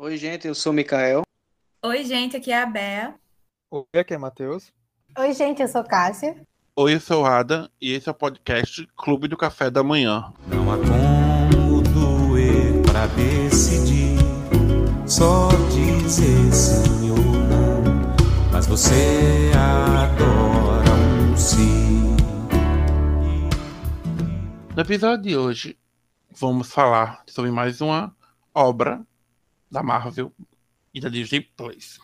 Oi, gente, eu sou o Mikael. Oi, gente, aqui é a Bea. Oi, aqui é Matheus. Oi, gente, eu sou Cássia. Oi, eu sou o Ada e esse é o podcast Clube do Café da Manhã. Não há como doer pra decidir, só dizer sim ou não. Mas você adora um sim. No episódio de hoje, vamos falar sobre mais uma obra da Marvel e da Disney Plus.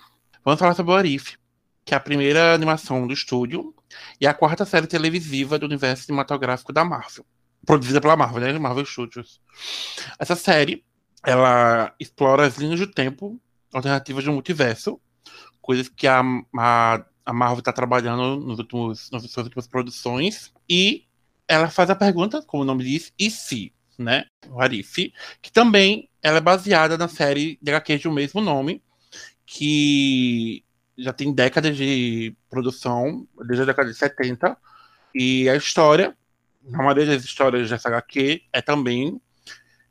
Vamos falar sobre o Arif, que é a primeira animação do estúdio e a quarta série televisiva do universo cinematográfico da Marvel. Produzida pela Marvel, né? Marvel Studios. Essa série, ela explora as linhas do tempo alternativas do multiverso, coisas que a, a, a Marvel está trabalhando nos últimos, nas suas últimas produções, e ela faz a pergunta, como o nome diz, e se, né? O Arif, que também ela é baseada na série de HQs do mesmo nome, que já tem décadas de produção, desde a década de 70, e a história, na maioria das histórias dessa HQ, é também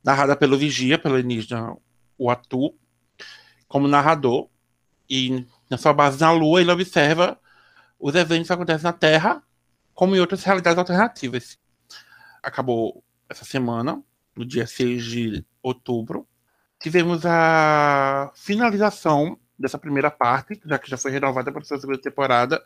narrada pelo Vigia, pelo alienígena Uatu, como narrador, e na sua base na Lua ele observa os eventos que acontecem na Terra, como em outras realidades alternativas. Acabou essa semana, no dia 6 de outubro, tivemos a finalização dessa primeira parte, já que já foi renovada para a segunda temporada,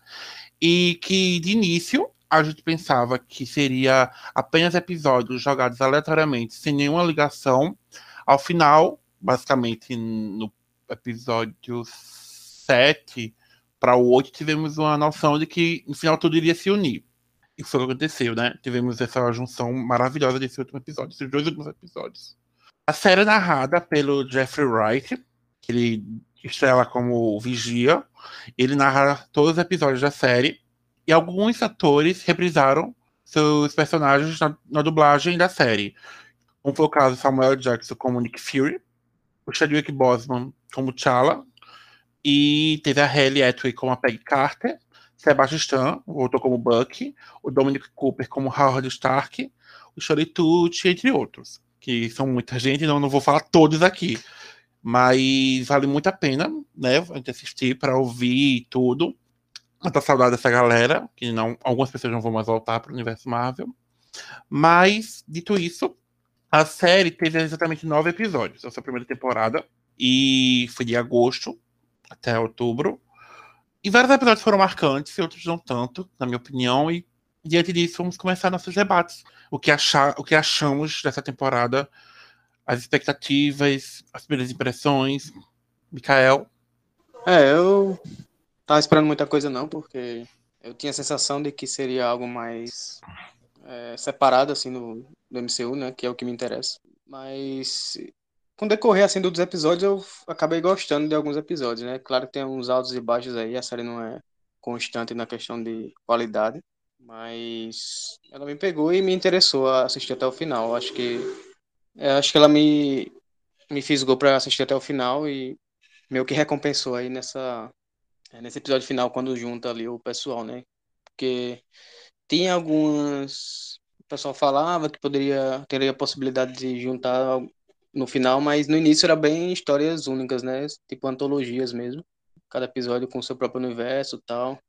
e que de início a gente pensava que seria apenas episódios jogados aleatoriamente, sem nenhuma ligação. Ao final, basicamente no episódio 7 para o 8, tivemos uma noção de que no final tudo iria se unir. E foi o que aconteceu, né? Tivemos essa junção maravilhosa desse último episódio, esses dois últimos episódios. A série é narrada pelo Jeffrey Wright, que ele estrela como Vigia. Ele narra todos os episódios da série. E alguns atores reprisaram seus personagens na, na dublagem da série. Como foi o caso Samuel Jackson como Nick Fury, o Chadwick Boseman como T'Challa, e teve a Hayley Atwell como a Peggy Carter, Sebastian Stan voltou como Bucky, o Dominic Cooper como Howard Stark, o Shirley Tucci, entre outros, que são muita gente, não, não vou falar todos aqui. Mas vale muito a pena, né? A gente assistir para ouvir tudo. Tô saudade dessa galera, que não, algumas pessoas não vão mais voltar para o universo Marvel. Mas, dito isso, a série teve exatamente nove episódios, essa primeira temporada, e foi de agosto até outubro. E vários episódios foram marcantes, e outros não tanto, na minha opinião, e diante disso vamos começar nossos debates. O que, achar, o que achamos dessa temporada as expectativas, as primeiras impressões. Mikael? É, eu tava esperando muita coisa não, porque eu tinha a sensação de que seria algo mais é, separado, assim, do, do MCU, né, que é o que me interessa. Mas com o decorrer, assim, dos episódios, eu acabei gostando de alguns episódios, né. Claro que tem uns altos e baixos aí, a série não é constante na questão de qualidade, mas ela me pegou e me interessou a assistir até o final. Acho que acho que ela me, me fisgou para assistir até o final e meio que recompensou aí nessa, é, nesse episódio final, quando junta ali o pessoal, né? Porque tinha algumas. O pessoal falava que poderia teria a possibilidade de juntar no final, mas no início era bem histórias únicas, né? Tipo antologias mesmo. Cada episódio com seu próprio universo tal.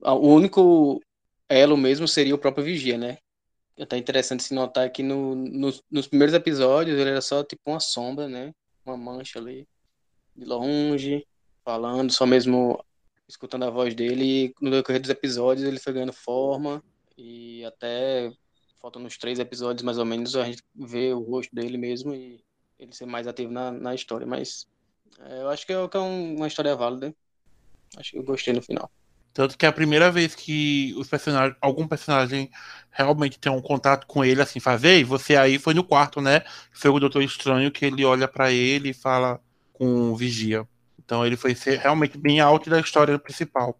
O único elo mesmo seria o próprio Vigia, né? é até interessante se notar que no, no, nos primeiros episódios ele era só tipo uma sombra, né? Uma mancha ali, de longe, falando, só mesmo escutando a voz dele. No decorrer dos episódios ele foi ganhando forma e até faltam uns três episódios mais ou menos a gente vê o rosto dele mesmo e ele ser mais ativo na, na história. Mas é, eu acho que é, que é uma história válida. Acho que eu gostei no final. Tanto que é a primeira vez que os personagens, algum personagem realmente tem um contato com ele, assim, fazer, e você aí foi no quarto, né? Foi o Doutor Estranho que ele olha para ele e fala com o Vigia. Então ele foi ser realmente bem alto da história principal.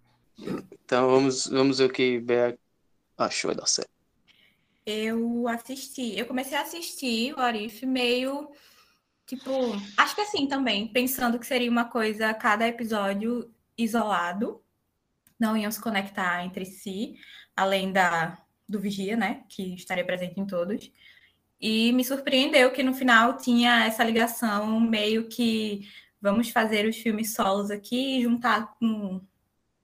Então vamos, vamos ver o que Bea achou da série. Eu assisti, eu comecei a assistir o Arif meio tipo, acho que assim também, pensando que seria uma coisa cada episódio isolado, não iam se conectar entre si, além da do Vigia, né, que estaria presente em todos. E me surpreendeu que no final tinha essa ligação meio que vamos fazer os filmes solos aqui juntar no,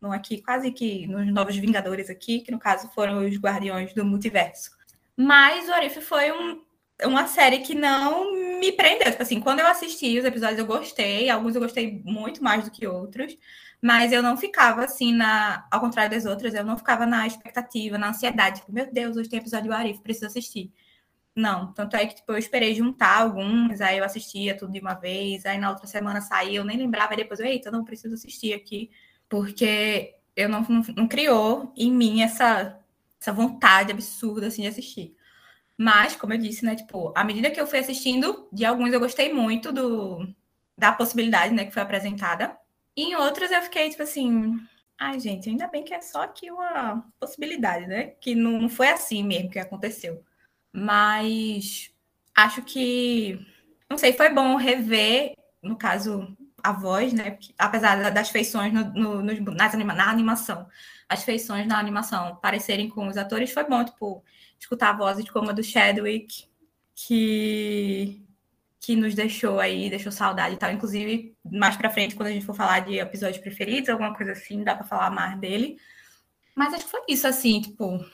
no aqui, quase que nos Novos Vingadores aqui, que no caso foram os Guardiões do Multiverso. Mas o Arif foi um, uma série que não me prendeu. Tipo assim, quando eu assisti os episódios eu gostei, alguns eu gostei muito mais do que outros, mas eu não ficava assim na, ao contrário das outras, eu não ficava na expectativa, na ansiedade, tipo, meu Deus, hoje tem episódio do Arif, preciso assistir. Não, tanto é que tipo, eu esperei juntar alguns, aí eu assistia tudo de uma vez, aí na outra semana saía, eu nem lembrava, e depois eita, não preciso assistir aqui, porque eu não, não, não criou em mim essa, essa vontade absurda assim de assistir. Mas, como eu disse, né, tipo, à medida que eu fui assistindo, de alguns eu gostei muito do, da possibilidade, né, que foi apresentada. E em outros eu fiquei, tipo assim, ai, gente, ainda bem que é só aqui uma possibilidade, né? Que não, não foi assim mesmo que aconteceu. Mas acho que, não sei, foi bom rever, no caso, a voz, né? Porque, apesar das feições no, no, no, nas anima, na animação, as feições na animação parecerem com os atores, foi bom, tipo, escutar a voz como a do Chadwick, que que nos deixou aí, deixou saudade e tal. Inclusive, mais para frente, quando a gente for falar de episódios preferidos, alguma coisa assim, dá para falar mais dele. Mas acho que foi isso, assim, tipo,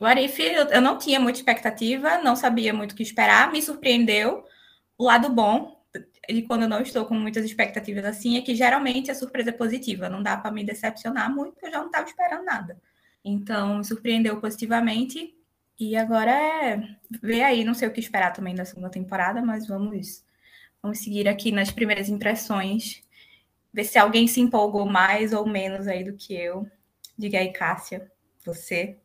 o Arif, eu não tinha muita expectativa, não sabia muito o que esperar, me surpreendeu. O lado bom, e quando eu não estou com muitas expectativas assim, é que geralmente a surpresa é positiva, não dá para me decepcionar muito, eu já não estava esperando nada. Então, me surpreendeu positivamente. E agora é ver aí, não sei o que esperar também da segunda temporada, mas vamos, vamos seguir aqui nas primeiras impressões, ver se alguém se empolgou mais ou menos aí do que eu. Diga aí, Cássia, você.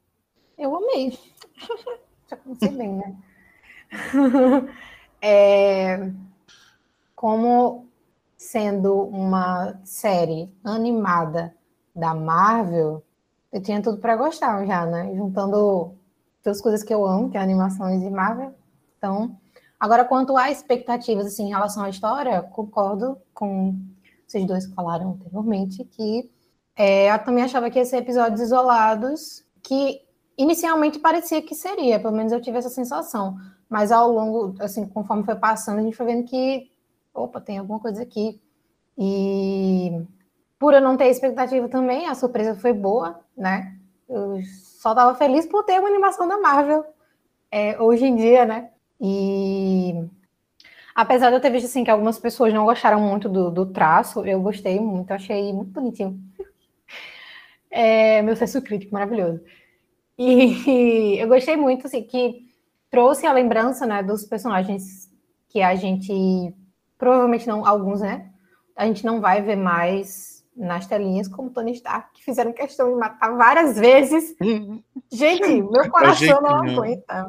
Eu amei. Já comecei bem, né? é, como sendo uma série animada da Marvel, eu tinha tudo para gostar já, né? Juntando duas coisas que eu amo, que é animações de Marvel. Então, agora quanto a expectativas assim, em relação à história, concordo com vocês dois que falaram anteriormente que é, eu também achava que ia ser episódios isolados que Inicialmente parecia que seria, pelo menos eu tive essa sensação. Mas ao longo, assim, conforme foi passando, a gente foi vendo que, opa, tem alguma coisa aqui. E por eu não ter expectativa também, a surpresa foi boa, né? Eu só estava feliz por ter uma animação da Marvel é, hoje em dia, né? E apesar de eu ter visto assim que algumas pessoas não gostaram muito do, do traço, eu gostei muito, achei muito bonitinho. É, meu senso crítico maravilhoso. E eu gostei muito, assim, que trouxe a lembrança, né, dos personagens que a gente provavelmente não, alguns, né, a gente não vai ver mais nas telinhas, como Tony Stark, que fizeram questão de matar várias vezes. gente, meu coração não aguenta.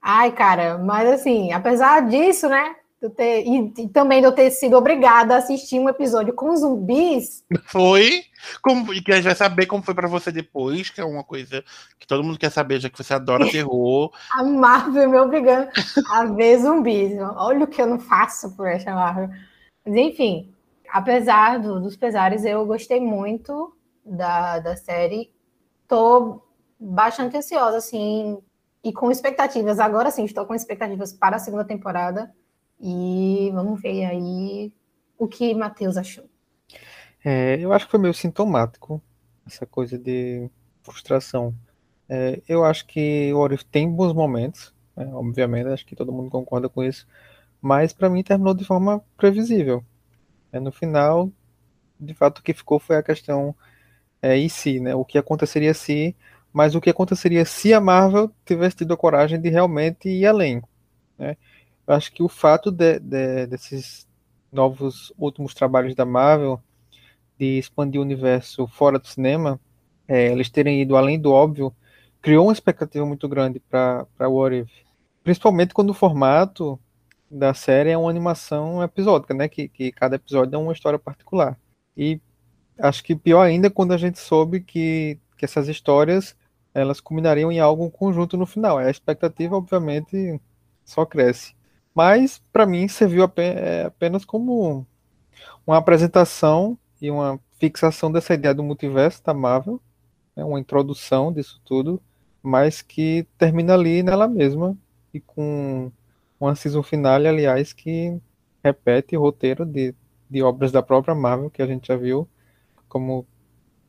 Ai, cara, mas assim, apesar disso, né, ter, e, e, também de eu ter sido obrigada a assistir um episódio com zumbis. Foi. Como, e que a gente vai saber como foi para você depois, que é uma coisa que todo mundo quer saber, já que você adora terror. a Marvel me obrigando a ver zumbis. Olha o que eu não faço por essa Marvel. Mas enfim, apesar do, dos pesares, eu gostei muito da, da série. Tô bastante ansiosa, assim, e com expectativas. Agora sim, estou com expectativas para a segunda temporada e vamos ver aí o que Matheus achou. É, eu acho que foi meio sintomático essa coisa de frustração. É, eu acho que o Orif tem bons momentos, né, obviamente, acho que todo mundo concorda com isso, mas para mim terminou de forma previsível. É, no final, de fato, o que ficou foi a questão é, e se, né, o que aconteceria se, mas o que aconteceria se a Marvel tivesse tido a coragem de realmente ir além. Né? Eu acho que o fato de, de, desses novos últimos trabalhos da Marvel de expandir o universo fora do cinema, é, eles terem ido além do óbvio, criou uma expectativa muito grande para What If. Principalmente quando o formato da série é uma animação episódica, né? Que, que cada episódio é uma história particular. E acho que pior ainda quando a gente soube que, que essas histórias elas culminariam em algo conjunto no final. A expectativa, obviamente, só cresce. Mas, para mim, serviu é, apenas como uma apresentação e uma fixação dessa ideia do multiverso da Marvel, né, uma introdução disso tudo, mas que termina ali nela mesma e com uma season finale, aliás, que repete o roteiro de de obras da própria Marvel, que a gente já viu, como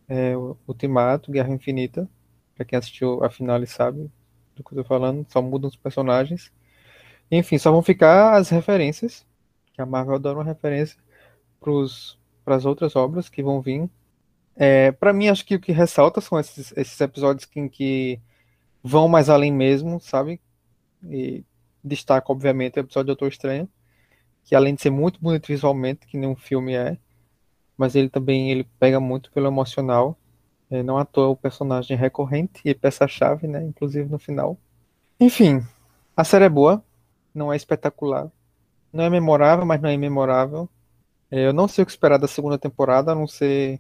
é, Ultimato, Guerra Infinita. Pra quem assistiu a final ele sabe do que eu tô falando, só mudam os personagens. Enfim, só vão ficar as referências, que a Marvel adora uma referência para as outras obras que vão vir. É, para mim, acho que o que ressalta são esses, esses episódios que, que vão mais além mesmo, sabe? E destaca, obviamente, o episódio do Doutor Estranho, que além de ser muito bonito visualmente, que nenhum filme é, mas ele também ele pega muito pelo emocional. É, não à toa o personagem recorrente e peça-chave, né? Inclusive no final. Enfim, a série é boa, não é espetacular, não é memorável, mas não é imemorável. É, eu não sei o que esperar da segunda temporada, a não ser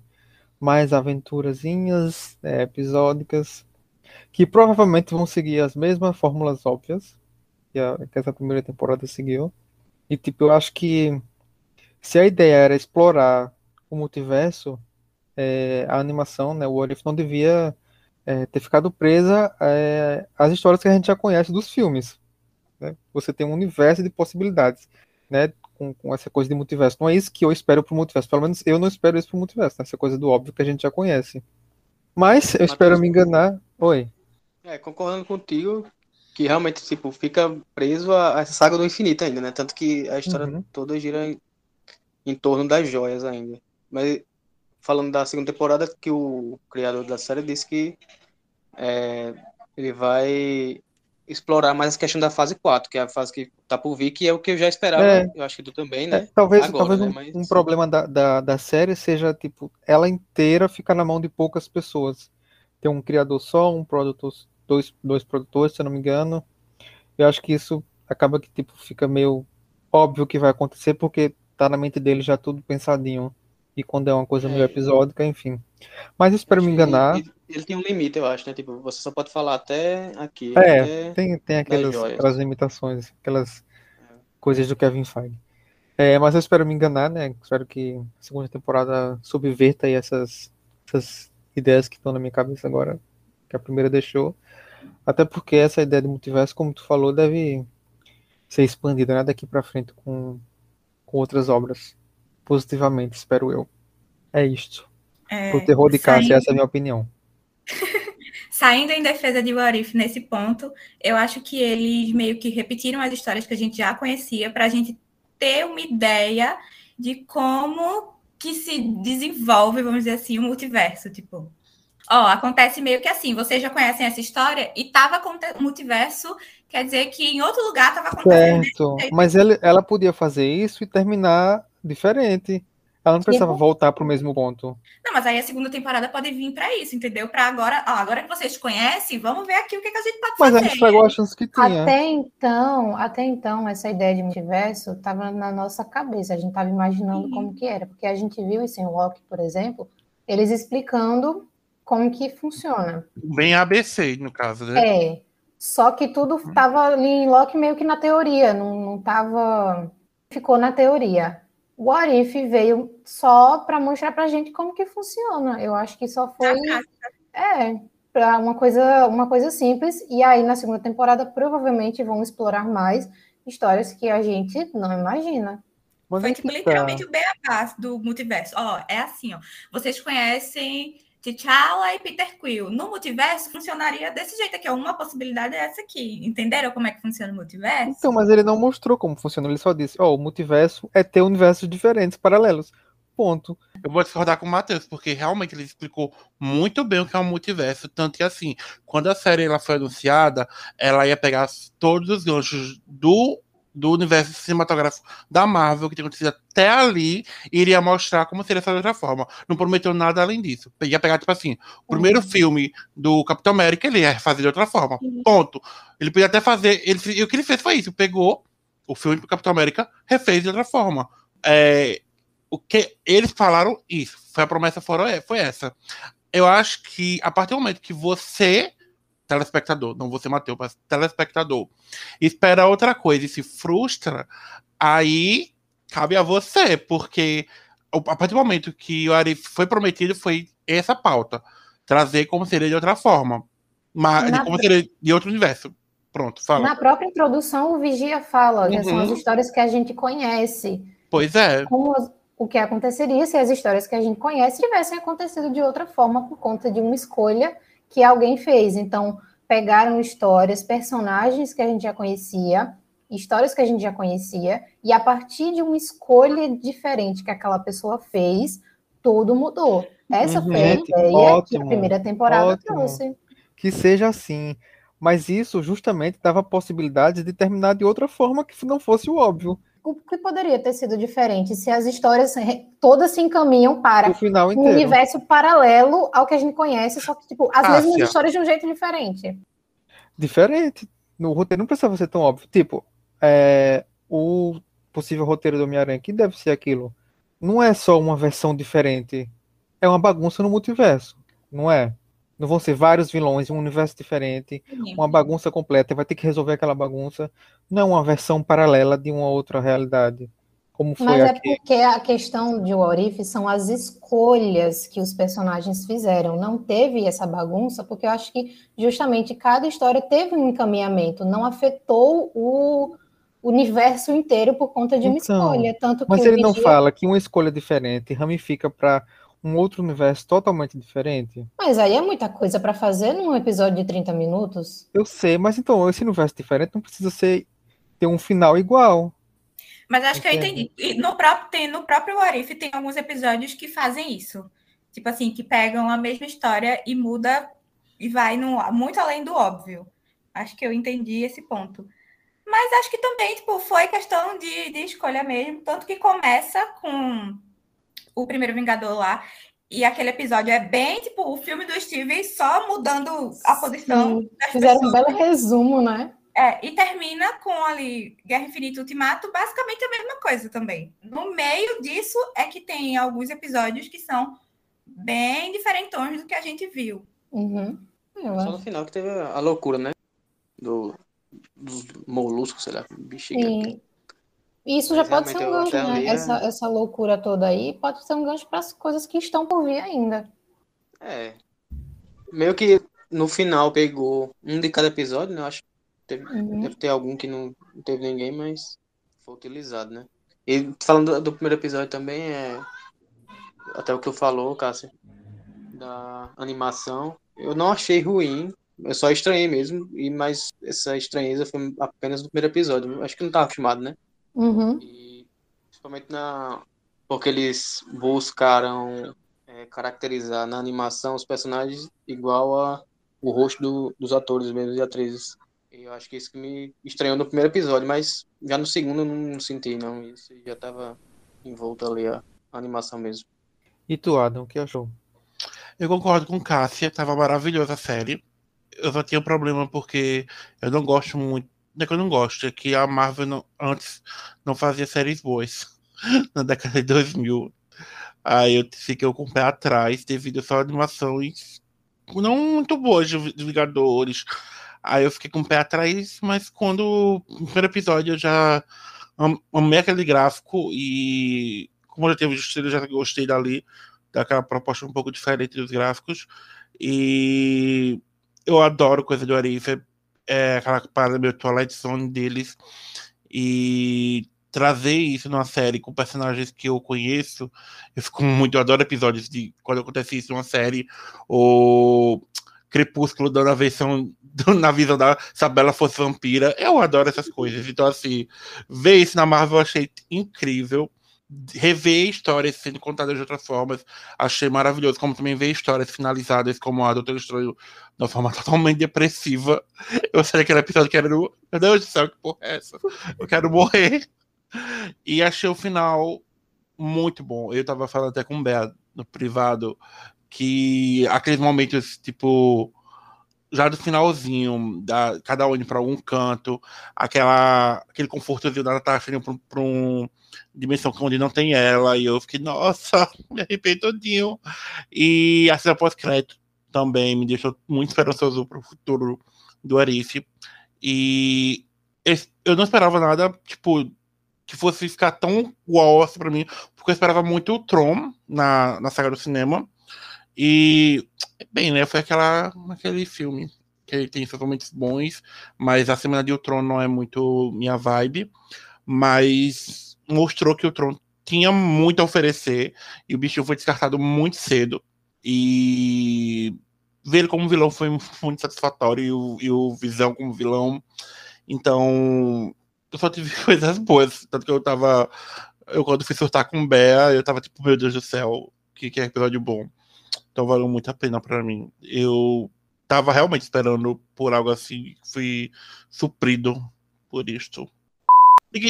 mais aventurazinhas é, episódicas, que provavelmente vão seguir as mesmas fórmulas óbvias que, a, que essa primeira temporada seguiu. E tipo, eu acho que se a ideia era explorar o multiverso, é, a animação, né, o What If não devia é, ter ficado presa é, às histórias que a gente já conhece dos filmes. Né? Você tem um universo de possibilidades, né, com, com, essa coisa de multiverso. Não é isso que eu espero pro multiverso. Pelo menos eu não espero isso pro multiverso, né? essa coisa do óbvio que a gente já conhece. Mas eu espero me enganar. Oi. É, concordando contigo, que realmente tipo fica preso a, essa saga do infinito ainda, né? Tanto que a história uhum. toda gira em, em torno das joias ainda. Mas falando da segunda temporada, que o criador da série disse que é, ele vai explorar mais a questão da fase 4, que é a fase que tá por vir, que é o que eu já esperava. É, eu acho que tu também, né? É, talvez Agora, talvez né? um, Mas, um problema da, da, da, série seja, tipo, ela inteira fica na mão de poucas pessoas. Tem um criador só, um produtor, dois, dois produtores, se eu não me engano. Eu acho que isso acaba que, tipo, fica meio óbvio que vai acontecer, porque tá na mente dele já tudo pensadinho e quando é uma coisa meio é. episódica, enfim. Mas espero me enganar. Ele, ele, tem um limite, eu acho, né? Tipo, você só pode falar até aqui. É, até tem, tem aquelas, aquelas limitações, aquelas é. coisas do Kevin Feige. É, mas eu espero me enganar, né? Espero que a segunda temporada subverta aí essas, essas ideias que estão na minha cabeça agora, que a primeira deixou. Até porque essa ideia de multiverso, como tu falou, deve ser expandida né, daqui para frente com, com outras obras positivamente, espero eu. É isto. É, o terror de Cássia, saindo... essa é a minha opinião. saindo em defesa de Warif nesse ponto, eu acho que eles meio que repetiram as histórias que a gente já conhecia para a gente ter uma ideia de como que se desenvolve, vamos dizer assim, o multiverso, tipo. Ó, acontece meio que assim, vocês já conhecem essa história e tava com o multiverso, quer dizer que em outro lugar tava acontecendo. Certo, mas ele, ela podia fazer isso e terminar diferente. Ela não precisava voltar para o mesmo ponto. Não, mas aí a segunda temporada pode vir para isso, entendeu? Para agora, ó, agora que vocês conhecem, vamos ver aqui o que, que a gente pode mas fazer. Mas a gente pegou a chance que tinha. Até então, até então, essa ideia de multiverso estava na nossa cabeça. A gente estava imaginando Sim. como que era, porque a gente viu isso em Loki, por exemplo, eles explicando como que funciona. Bem ABC, no caso, né? É. Só que tudo estava ali em Loki meio que na teoria, não, não tava. Ficou na teoria. O Arif veio só para mostrar para a gente como que funciona. Eu acho que só foi é para uma coisa uma coisa simples. E aí na segunda temporada provavelmente vão explorar mais histórias que a gente não imagina. Mas foi tipo, literalmente o beabá do multiverso. Ó, é assim, ó. Vocês conhecem T'Challa e Peter Quill. No multiverso funcionaria desse jeito aqui, uma possibilidade é essa aqui. Entenderam como é que funciona o multiverso? Então, mas ele não mostrou como funciona, ele só disse, ó, oh, o multiverso é ter universos diferentes, paralelos. Ponto. Eu vou discordar com o Matheus, porque realmente ele explicou muito bem o que é um multiverso. Tanto que, assim, quando a série ela foi anunciada, ela ia pegar todos os ganchos do do universo cinematográfico da Marvel, que tinha acontecido até ali, iria mostrar como seria essa outra forma. Não prometeu nada além disso. Ia pegar, tipo assim, o primeiro uhum. filme do Capitão América, ele ia fazer de outra forma. Uhum. Ponto. Ele podia até fazer. Ele, e o que ele fez foi isso: pegou o filme do Capitão América, refez de outra forma. É, o que eles falaram isso. Foi a promessa foram, foi essa. Eu acho que a partir do momento que você telespectador, não você Matheus, mas telespectador, espera outra coisa e se frustra, aí cabe a você, porque a partir do momento que o Arif foi prometido foi essa pauta, trazer como seria de outra forma, mas Na... como seria de outro universo. Pronto, fala. Na própria introdução, o Vigia fala, uhum. que são as uhum. histórias que a gente conhece. Pois é. Como, o que aconteceria se as histórias que a gente conhece tivessem acontecido de outra forma por conta de uma escolha que alguém fez. Então, pegaram histórias, personagens que a gente já conhecia, histórias que a gente já conhecia, e a partir de uma escolha diferente que aquela pessoa fez, tudo mudou. Essa Uhum. foi a ideia que a ótimo, primeira temporada ótimo. trouxe. Que seja assim. Mas isso justamente dava possibilidade de terminar de outra forma que não fosse o óbvio. O que poderia ter sido diferente se as histórias todas se encaminham para O final um universo paralelo ao que a gente conhece, só que, tipo, as Ah, mesmas histórias de um jeito diferente. Diferente. No roteiro não precisava ser tão óbvio. Tipo, é, o possível roteiro do Homem-Aranha, que deve ser aquilo, não é só uma versão diferente. É uma bagunça no multiverso, não é? Não vão ser vários vilões, um universo diferente, uma bagunça completa, vai ter que resolver aquela bagunça. Não é uma versão paralela de uma outra realidade, como foi Mas é aqui. porque a questão de What If são as escolhas que os personagens fizeram. Não teve essa bagunça, porque eu acho que justamente cada história teve um encaminhamento, não afetou o universo inteiro por conta de uma Então, escolha. Tanto que Mas ele não fala que uma escolha diferente ramifica para um outro universo totalmente diferente? Mas aí é muita coisa para fazer num episódio de 30 minutos. Eu sei, mas então esse universo diferente não precisa ser ter um final igual. Mas acho que eu entendi. E no próprio, tem, no próprio Warif tem alguns episódios que fazem isso. Tipo assim, que pegam a mesma história e muda e vai no, muito além do óbvio. Acho que eu entendi esse ponto. Mas acho que também, tipo, foi questão de, de escolha mesmo. Tanto que começa com o primeiro Vingador lá. E aquele episódio é bem, tipo, o filme do Steve só mudando a posição Sim, das Fizeram um pessoas. belo resumo, né? É, e termina com ali Guerra Infinita e Ultimato, basicamente a mesma coisa também. No meio disso é que tem alguns episódios que são bem diferentões do que a gente viu. Uhum. Eu Só no final que teve a loucura, né? Do, dos moluscos, sei lá, bexiga. Sim. Isso já pode ser um gancho, né? ali, Essa, essa loucura toda aí pode ser um gancho para as coisas que estão por vir ainda. É. Meio que no final pegou um de cada episódio, né? Eu acho que teve- Uhum. deve ter algum que não, não teve ninguém, mas foi utilizado, né? E falando do, primeiro episódio também, é. Até o que tu falou, Cássia, da animação, eu não achei ruim, eu só estranhei mesmo, e mas essa estranheza foi apenas no primeiro episódio. Acho que não estava acostumado, né? Uhum. E principalmente na. Porque eles buscaram é, caracterizar na animação os personagens igual a o rosto do- dos atores mesmo e atrizes. E eu acho que isso que me estranhou no primeiro episódio, mas já no segundo eu não senti, não. Isso já estava envolto ali a, a animação mesmo. E tu, Adam, o que achou? Eu concordo com Cássia, tava maravilhosa a série. Eu só tinha um problema porque eu não gosto muito. É que eu não gosto, é que a Marvel não- antes não fazia séries boas. Na década de 2000. Aí eu fiquei com o pé atrás devido só a animações não muito boas de Vingadores. Aí eu fiquei com o pé atrás, mas quando no primeiro episódio eu já am- amei aquele gráfico e como eu já teve eu já gostei dali daquela proposta um pouco diferente dos gráficos. E eu adoro coisa do Arif, é aquela parada meio Twilight Zone deles. E trazer isso numa série com personagens que eu conheço, eu fico muito, eu adoro episódios de quando acontece isso numa série, ou Crepúsculo dando a versão na visão da se a Bela fosse vampira, eu adoro essas coisas. Então, assim, ver isso na Marvel eu achei incrível rever histórias sendo contadas de outras formas, achei maravilhoso, como também ver histórias finalizadas como a Doutor Estranho de uma forma totalmente depressiva. Eu sei aquele episódio que era no... Meu Deus do céu, que porra é essa? Eu quero morrer. E achei o final muito bom. Eu tava falando até com o Bea no privado que aqueles momentos, tipo, já do finalzinho, da, cada um indo para algum canto, aquela, aquele confortozinho da Natasha indo pra, pra um dimensão onde não tem ela, e eu fiquei, nossa, me arrepiei todinho. E a cena pós-crédito também me deixou muito esperançoso pro futuro do Arif. E eu não esperava nada, tipo, que fosse ficar tão uau assim pra mim, porque eu esperava muito o Tron na, na saga do cinema. E, bem, né, foi aquela, aquele filme que ele tem seus momentos bons, mas a Semana de Ultron não é muito minha vibe, mas mostrou que o Tron tinha muito a oferecer e o bicho foi descartado muito cedo. E ver ele como vilão foi muito satisfatório e o, e o Visão como vilão. Então, eu só tive coisas boas. Tanto que eu tava. Eu, quando fui surtar com o Bea, eu tava tipo, meu Deus do céu, que, que episódio bom. Então valeu muito a pena para mim. Eu tava realmente esperando por algo assim, fui suprido por isto.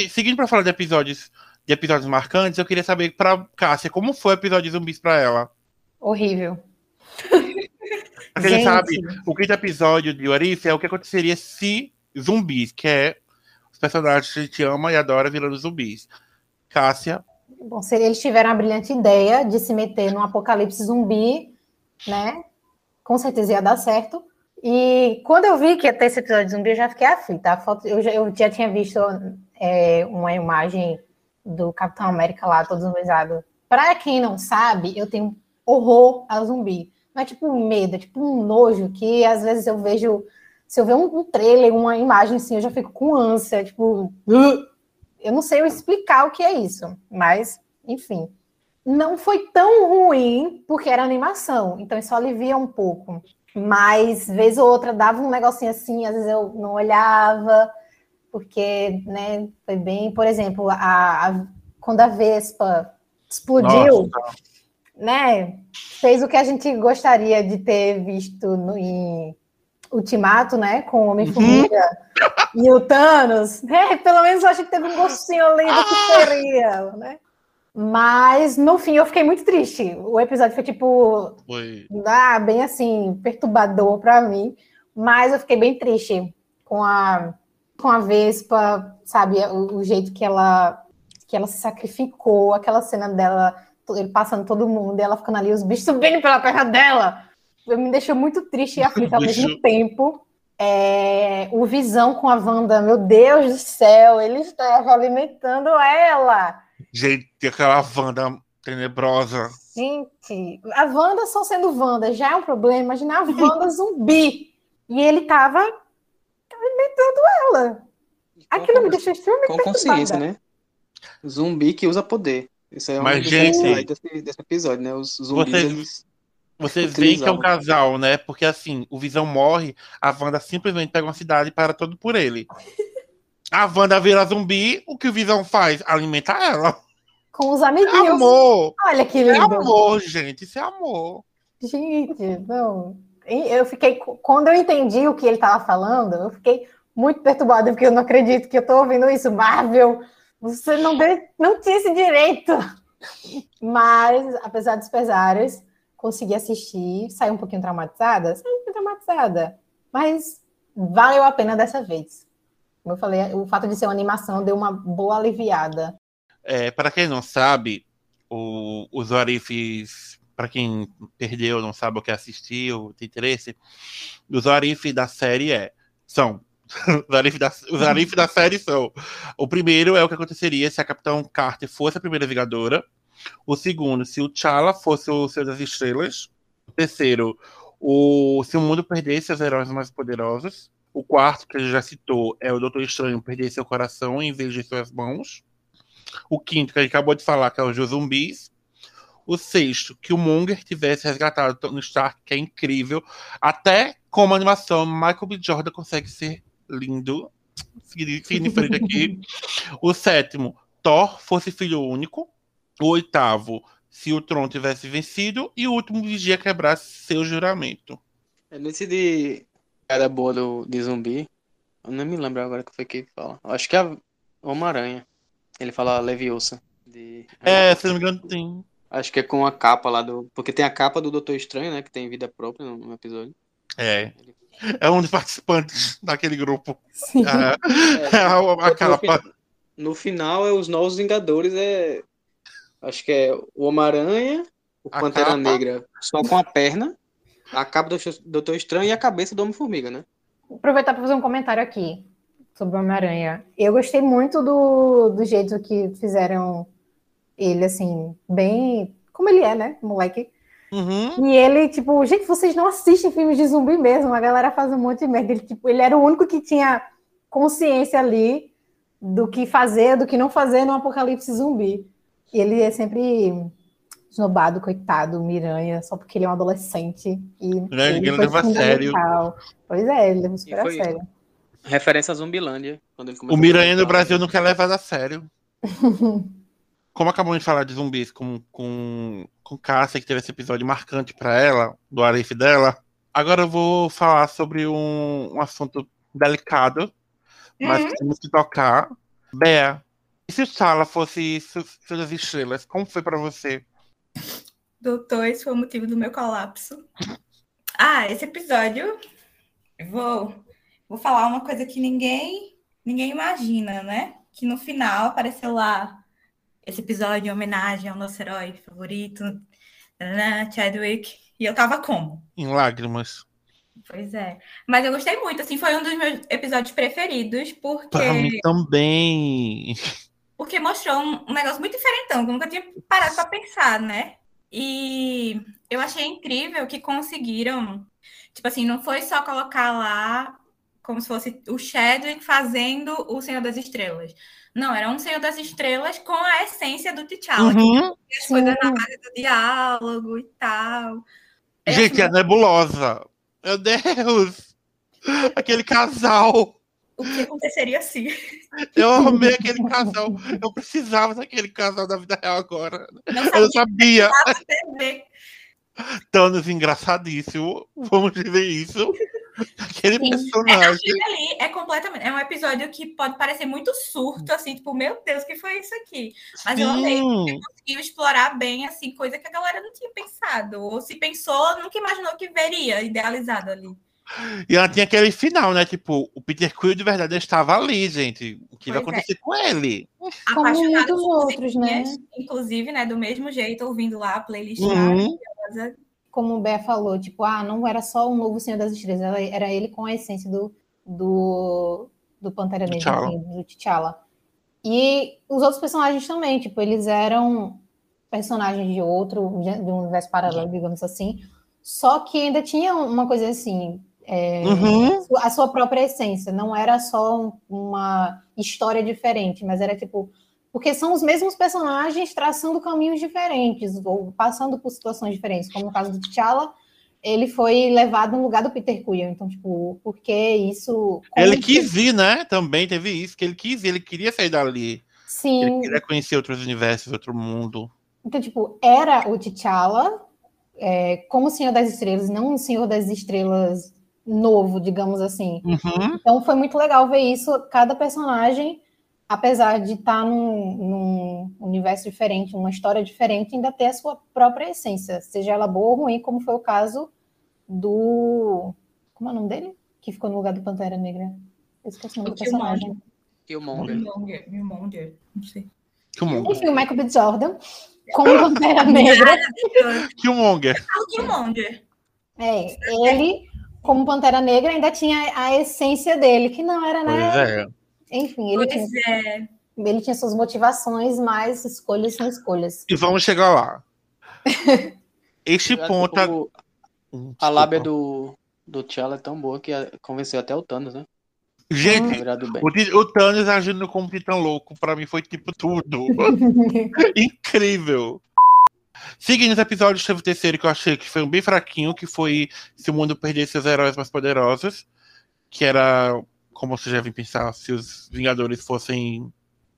Seguindo para falar de episódios de episódios marcantes, eu queria saber para Cássia, como foi o episódio de zumbis para ela? Horrível. Pra quem sabe, o quinto episódio de Warif é o que aconteceria se zumbis, que é os personagens que a gente ama e adora virando zumbis. Cássia. Bom, se eles tiveram a brilhante ideia de se meter num apocalipse zumbi, né? Com certeza ia dar certo. E quando eu vi que ia ter esse episódio de zumbi, eu já fiquei aflita. Eu já, eu já tinha visto é, uma imagem do Capitão América lá, todo zumbizado. Pra quem não sabe, eu tenho horror a zumbi. Não é tipo um medo, é tipo um nojo que às vezes eu vejo. Se eu ver um, um trailer, uma imagem assim, eu já fico com ânsia, tipo. Eu não sei explicar o que é isso, mas, enfim. Não foi tão ruim porque era animação, então isso alivia um pouco. Mas, vez ou outra, dava um negocinho assim, às vezes eu não olhava, porque, né, foi bem, por exemplo, a, a quando a Vespa explodiu, Nossa. né, fez o que a gente gostaria de ter visto no, em Ultimato, né, com o Homem-Formiga uhum. E o Thanos, né, pelo menos eu acho que teve um gostinho ali do que ah! seria, né. Mas no fim eu fiquei muito triste. O episódio foi tipo. Foi. Ah, bem assim, perturbador para mim. Mas eu fiquei bem triste com a com a Vespa, sabe, o, o, jeito que ela que ela se sacrificou, aquela cena dela, ele passando todo mundo, e ela ficando ali, os bichos subindo pela perna dela, me deixou muito triste e aflita ao mesmo tempo. É, o Visão com a Wanda, meu Deus do céu, ele estava alimentando ela. Gente, aquela Wanda tenebrosa. Gente, a Wanda só sendo Wanda já é um problema, imagina a Wanda zumbi. E ele tava alimentando ela. Aquilo me deixou extremamente Com consciência, né? Zumbi que usa poder. Isso é um Mas, gente, desse, desse, episódio, né? Os zumbis, vocês, eles... Vocês veem que é um casal, né? Porque assim, o Visão morre, a Wanda simplesmente pega uma cidade e para todo por ele. A Wanda vira zumbi, o que o Visão faz? Alimenta ela. Com os amiguinhos. É amor. Olha que lindo. É amor, gente. Isso é amor. Gente, não eu fiquei, quando eu entendi o que ele estava falando, eu fiquei muito perturbada, porque eu não acredito que eu estou ouvindo isso, Marvel, você não, deu, não tinha esse direito. Mas, apesar dos pesares, consegui assistir, saí um pouquinho traumatizada, saí um pouquinho traumatizada, mas valeu a pena dessa vez. Como eu falei, o fato de ser uma animação deu uma boa aliviada. É, para quem não sabe, o, os Orifes para quem perdeu, não sabe o que assistiu, tem interesse, os arifes da série é, são. os arifes da, da série são. O primeiro é o que aconteceria se a Capitão Carter fosse a primeira Vingadora. O segundo, se o T'Challa fosse o Senhor das Estrelas. O terceiro, o, se o mundo perdesse os heróis mais poderosos. O quarto, que ele já citou, é o Doutor Estranho perder seu coração em vez de suas mãos. O quinto, que a gente acabou de falar, que é os zumbis. O sexto, que o Munger tivesse resgatado Tony Stark, que é incrível. Até como animação, Michael B. Jordan consegue ser lindo. Seguindo em frente aqui. o sétimo, Thor fosse filho único. O oitavo, se o Tron tivesse vencido. E o último, Vigia quebrasse seu juramento. É nesse de era boa do, de zumbi. Eu não me lembro agora que foi que fala. Acho que é a Homem-Aranha. Ele fala Leviosa. De... É, se não me engano, tem. Acho que é com a capa lá do. Porque tem a capa do Doutor Estranho, né? Que tem vida própria no, episódio. É. É um dos participantes daquele grupo. Sim. É, é, a, a capa. No final, é os Novos Vingadores. É. Acho que é o Homem-Aranha, o a Pantera capa. Negra só com a perna, a capa do Doutor Estranho e a cabeça do Homem-Formiga, né? Vou aproveitar para fazer um comentário aqui sobre o Homem-Aranha. Eu gostei muito do, do jeito que fizeram ele, assim, bem. Como ele é, né? Moleque. Uhum. E ele, tipo, gente, vocês não assistem filmes de zumbi mesmo, a galera faz um monte de merda. Ele, tipo, ele era o único que tinha consciência ali do que fazer, do que não fazer no apocalipse zumbi. E ele é sempre esnobado, coitado, Miranha, só porque ele é um adolescente. E Né, ele não leva a sério. Pois é, ele leva super a sério. Referência a Zumbilândia. Quando ele O Miranha no. Brasil não quer levar a sério. Como acabamos de falar de zumbis com, com, com Cássia, que teve esse episódio marcante pra ela, do Arif dela, agora eu vou falar sobre um, um assunto delicado, mas que temos que tocar. Bea, e se o Sala fosse Su- Suas Estrelas, como foi pra você? Doutor, esse foi o motivo do meu colapso. Ah, esse episódio, vou, vou falar uma coisa que ninguém, ninguém imagina, né? Que no final apareceu lá esse episódio em homenagem ao nosso herói favorito, né, Chadwick, e eu tava como? Em lágrimas. Pois é. Mas eu gostei muito, assim, foi um dos meus episódios preferidos, porque Pra mim também. Porque mostrou um, um negócio muito diferentão, que eu nunca tinha parado para pensar, né? E eu achei incrível que conseguiram, tipo assim, não foi só colocar lá como se fosse o Chadwick fazendo o Senhor das Estrelas. Não, era um Senhor das Estrelas com a essência do T'Challa, que Uhum. as coisas na base do diálogo e tal. Eu Gente, acho é nebulosa. Meu Deus! Aquele casal. O que aconteceria assim. Eu amei aquele casal. Eu precisava daquele casal da vida real agora. Não Eu sabia. sabia TV. Thanos engraçadíssimo. Vamos ver isso. Aquele Sim. personagem. Aquilo ali é completamente. É um episódio que pode parecer muito surto, assim, tipo, meu Deus, o que foi isso aqui? Mas eu amei. Sim. Conseguiu explorar bem, assim, coisa que a galera não tinha pensado. Ou se pensou, nunca imaginou que veria idealizado ali. E ela tinha aquele final, né? Tipo, o Peter Quill de verdade estava ali, gente. O que vai Pois é. acontecer com ele? Como Apaixonado por outros, né? Inclusive, né, do mesmo jeito, ouvindo lá a playlist Uhum. maravilhosa. Como o Bé falou, tipo, ah, não era só um novo Senhor das Estrelas, ela- era ele com a essência do, do, do Pantera Negra, T'Challa. assim, do T'Challa. E os outros personagens também, tipo, eles eram personagens de outro, de um universo paralelo, digamos assim, só que ainda tinha uma coisa assim, é, Uhum. a sua própria essência, não era só um- uma história diferente, mas era tipo, porque são os mesmos personagens traçando caminhos diferentes, ou passando por situações diferentes, como no caso do T'Challa, ele foi levado no lugar do Peter Quill, então, tipo, por que isso... Ele que- quis ir, né? Também teve isso, que ele quis ir, ele queria sair dali. Ele Sim, queria conhecer outros universos, outro mundo. Então, tipo, era o T'Challa é, como Senhor das Estrelas, não um Senhor das Estrelas novo, digamos assim. Uhum. Então foi muito legal ver isso. Cada personagem, apesar de estar num, num universo diferente, numa história diferente, ainda ter a sua própria essência, seja ela boa ou ruim, como foi o caso do. Como é o nome dele? Que ficou no lugar do Pantera Negra. Eu esqueci o nome O do personagem. Killmonger. Killmonger, Killmonger, não sei. Killmonger. Enfim, o Michael B. Jordan, como Pantera Negra. Killmonger. O Killmonger. É, ele, como Pantera Negra, ainda tinha a essência dele, que não era, Pois né? é. Enfim, ele tinha, Pois é. ele tinha suas motivações, mas escolhas são escolhas. E vamos chegar lá. Este ponto. Hum, A lábia do, do T'Challa é tão boa que convenceu até o Thanos, né? Gente, o, o Thanos agindo como Titã Louco, pra mim foi tipo tudo. Incrível. Seguindo esse episódio, teve o terceiro que eu achei que foi um bem fraquinho, que foi Se o Mundo Perdesse seus heróis mais poderosos, que era, como vocês devem pensar, se os Vingadores fossem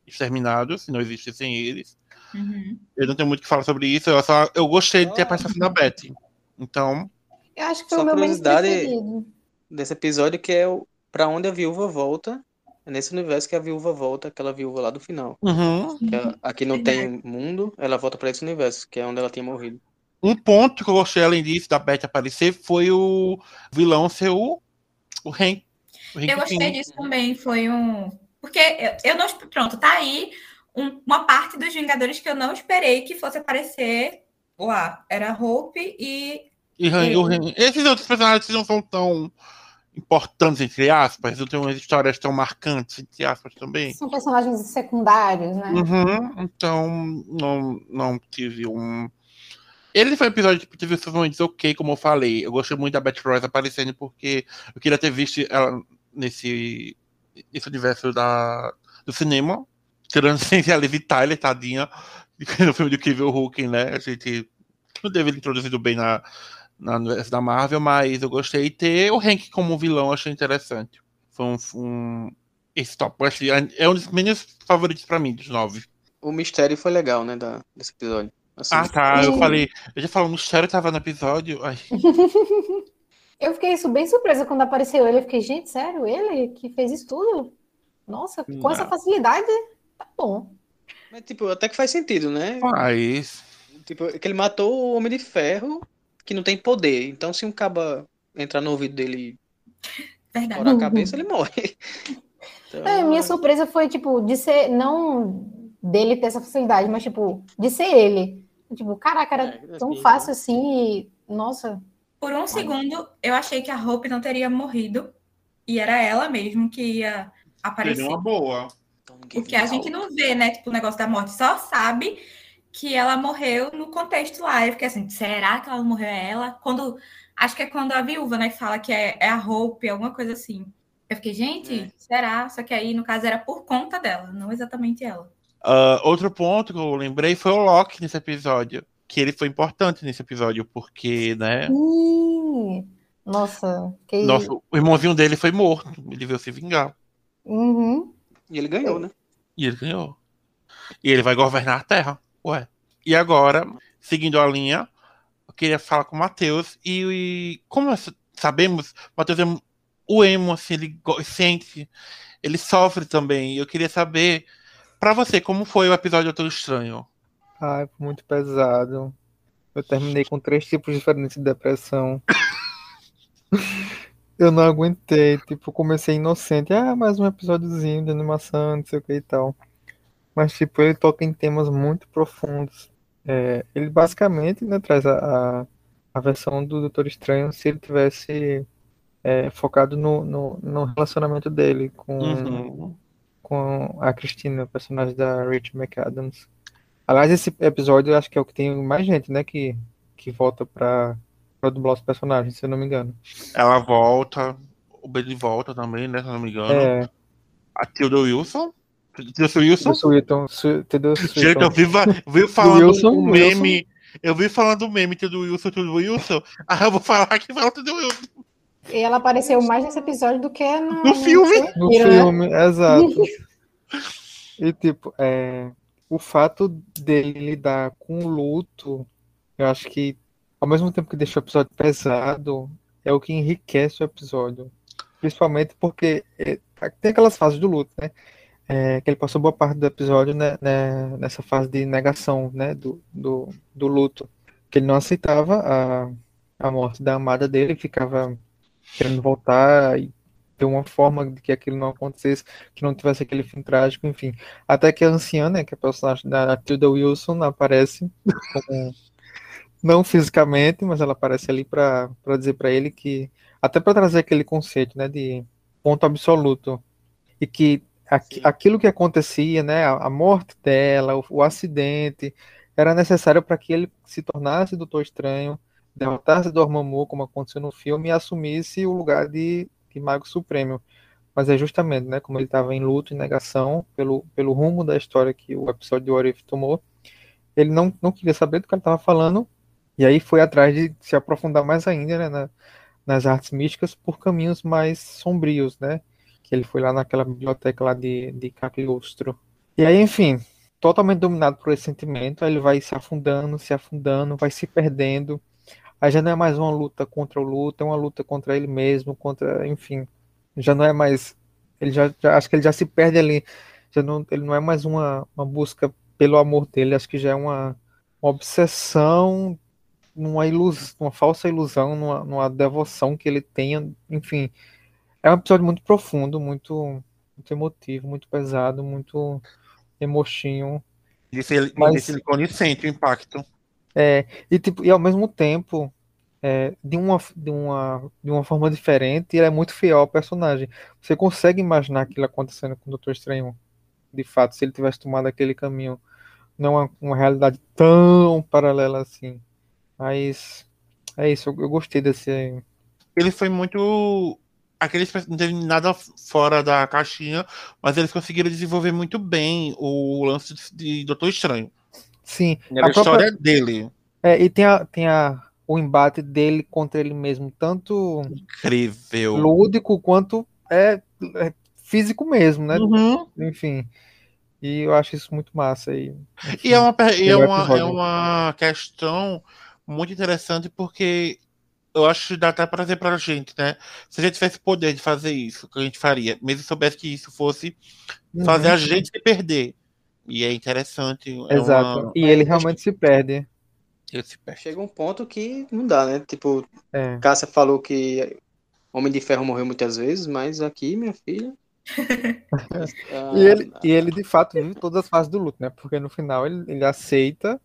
exterminados, se não existissem eles. Uhum. Eu não tenho muito o que falar sobre isso, eu, só, eu gostei de ter a participação da Betty. Então, Eu acho que foi Só o meu menos curiosidade- preferido. Desse episódio que é o pra onde a viúva volta. É nesse universo que a viúva volta, aquela viúva lá do final. uhum. Que a- aqui não tem mundo, ela volta pra esse universo, que é onde ela tinha morrido. Um ponto que eu gostei, além disso, da Beth aparecer, foi o vilão ser o, o Hank. O Hank Eu gostei disso também, foi um. Porque eu, eu não. Pronto, tá aí um- uma parte dos Vingadores que eu não esperei que fosse aparecer lá. Era Hope e. E Han- E- o Han- Esses outros personagens não são tão importantes, entre aspas, não tem umas histórias tão marcantes, entre aspas, também. São personagens secundários, né? Uhum, então, não, não tive um. Ele foi um episódio que teve seus momentos ok, como eu falei. Eu gostei muito da Beth Royce aparecendo porque eu queria ter visto ela nesse, nesse universo da, do cinema. Tirando sem a Liv Tyler, tadinha. no filme do Incrível Hulk, né? A gente não teve ele introduzido bem na, na universo da Marvel, mas eu gostei. de ter o Hank como vilão, achei interessante. Foi um. um esse top assim, é um dos menos favoritos pra mim, dos nove. O mistério foi legal, né, da, desse episódio. Assim, Ah, tá. Eu Sim. falei. Eu já falei, o mistério tava no episódio. Ai, Eu fiquei isso bem surpresa quando apareceu ele. Eu fiquei, gente, sério, ele que fez isso tudo? Nossa, com essa Não. facilidade, tá bom. Mas, tipo, até que faz sentido, né? mas. Tipo, que ele matou o Homem de Ferro, que não tem poder. Então, se um caba entrar no ouvido dele e Verdade. furar a cabeça, ele morre. Então, É, minha surpresa foi, tipo, de ser, não dele ter essa facilidade, mas, tipo, de ser ele. Tipo, caraca, era É, tão sim, fácil assim e, nossa, Por um segundo, eu achei que a Hope não teria morrido. E era ela mesmo que ia aparecer. Seria uma boa. Porque a gente não vê, né? Tipo, o negócio da morte. Só sabe que ela morreu no contexto lá. Eu fiquei assim, será que ela morreu? É ela? Quando. Acho que é quando a viúva, né, que fala que é, é a Hope, alguma coisa assim. Eu fiquei, gente, É. será? Só que aí, no caso, era por conta dela, não exatamente ela. Ah, outro ponto que eu lembrei foi o Loki nesse episódio. Que ele foi importante nesse episódio, porque, né? Ih, nossa, que Nosso, o irmãozinho dele foi morto. Ele veio se vingar. Uhum. E ele ganhou, né? E ele ganhou. E ele vai governar a Terra. Ué. E agora, seguindo a linha, eu queria falar com o Matheus. E, e como sabemos, o Matheus é o emo, assim, ele sente, ele sofre também. E eu queria saber, pra você, como foi o episódio Doutor Estranho? Ai, foi muito pesado. Eu terminei com três tipos diferentes de depressão. Eu não aguentei, tipo, comecei inocente, ah, mais um episódiozinho de animação, não sei o que e tal. Mas, tipo, ele toca em temas muito profundos. É, ele basicamente, né, traz a, a, a versão do Doutor Estranho se ele tivesse é, focado no, no, no relacionamento dele com, Uhum. com a Cristina, o personagem da Rachel McAdams. Aliás, esse episódio eu acho que é o que tem mais gente, né, que, que volta pra, pra dublar os personagens, se eu não me engano. Ela volta, o Billy volta também, né? Se eu não me engano. É, A Tilda Wilson. Tilda Wilson? Swinton, Su- Tilda Gente, eu vi, vi falando Wilson, o meme. Eu vi falando do meme Tilda Wilson, Tilda Wilson. Ah, eu vou falar que fala Tilda Wilson. E ela apareceu mais nesse episódio do que no, No filme. No né? filme, exato. E tipo, é, o fato dele lidar com o luto, eu acho que ao mesmo tempo que deixa o episódio pesado, é o que enriquece o episódio. Principalmente porque é, tem aquelas fases do luto, né? É, que ele passou boa parte do episódio né, né, nessa fase de negação, né? Do, do, do luto. Que ele não aceitava a, a morte da amada dele, ficava querendo voltar e ter uma forma de que aquilo não acontecesse, que não tivesse aquele fim trágico, enfim. Até que a anciã, né, que é a personagem da Tilda Wilson, aparece como- não fisicamente, mas ela aparece ali para dizer para ele que até para trazer aquele conceito, né, de ponto absoluto e que Sim. aquilo que acontecia, né, a, morte dela, o, o acidente, era necessário para que ele se tornasse Doutor Estranho, derrotasse Dormammu, como aconteceu no filme, e assumisse o lugar de, de Mago Supremo. Mas é justamente, né, como ele estava em luto e negação pelo, pelo rumo da história que o episódio de What If tomou, ele não, não queria saber do que ele estava falando, e aí foi atrás de se aprofundar mais ainda, né, na- nas artes místicas por caminhos mais sombrios, né, que ele foi lá naquela biblioteca lá de, de Cagliostro. E aí, enfim, totalmente dominado por esse sentimento, aí ele vai se afundando, se afundando, vai se perdendo, aí já não é mais uma luta contra o luto, é uma luta contra ele mesmo, contra, enfim, já não é mais, ele já, já- acho que ele já se perde ali, já não, ele não é mais uma, uma busca pelo amor dele, acho que já é uma, uma obsessão, numa ilus, uma falsa ilusão, numa, numa devoção que ele tenha, enfim, é um episódio muito profundo, muito, muito emotivo, muito pesado, muito emochinho, Disse ele, Mas- ele quando sente o impacto. é, e, tipo, e ao mesmo tempo, é, de uma, de uma, de uma forma diferente, ele é muito fiel ao personagem. Você consegue imaginar aquilo acontecendo com o Doutor Estranho, de fato, se ele tivesse tomado aquele caminho. Não é uma, uma realidade tão paralela assim. Mas é isso, eu, eu gostei desse. Ele foi muito. Aqueles não teve nada fora da caixinha, mas eles conseguiram desenvolver muito bem o lance de Doutor Estranho. Sim. Era a, própria- história dele. É, e tem, a, tem a, o embate dele contra ele mesmo, tanto Incrível. lúdico quanto é, é físico mesmo, né? Uhum. Enfim. E eu acho isso muito massa. E, E é uma, é uma, é uma questão muito interessante porque eu acho que dá até pra dizer pra gente, né? Se a gente tivesse poder de fazer isso, o que a gente faria? Mesmo se soubesse que isso fosse fazer Uhum. a gente se perder. E é interessante. É Exato. uma... E ele realmente se perde. ele se perde. Chega um ponto que não dá, né? Tipo, É. Cássia falou que Homem de Ferro morreu muitas vezes, mas aqui, minha filha. E ele, e ele de fato vive todas as fases do luto, né? Porque no final ele, ele aceita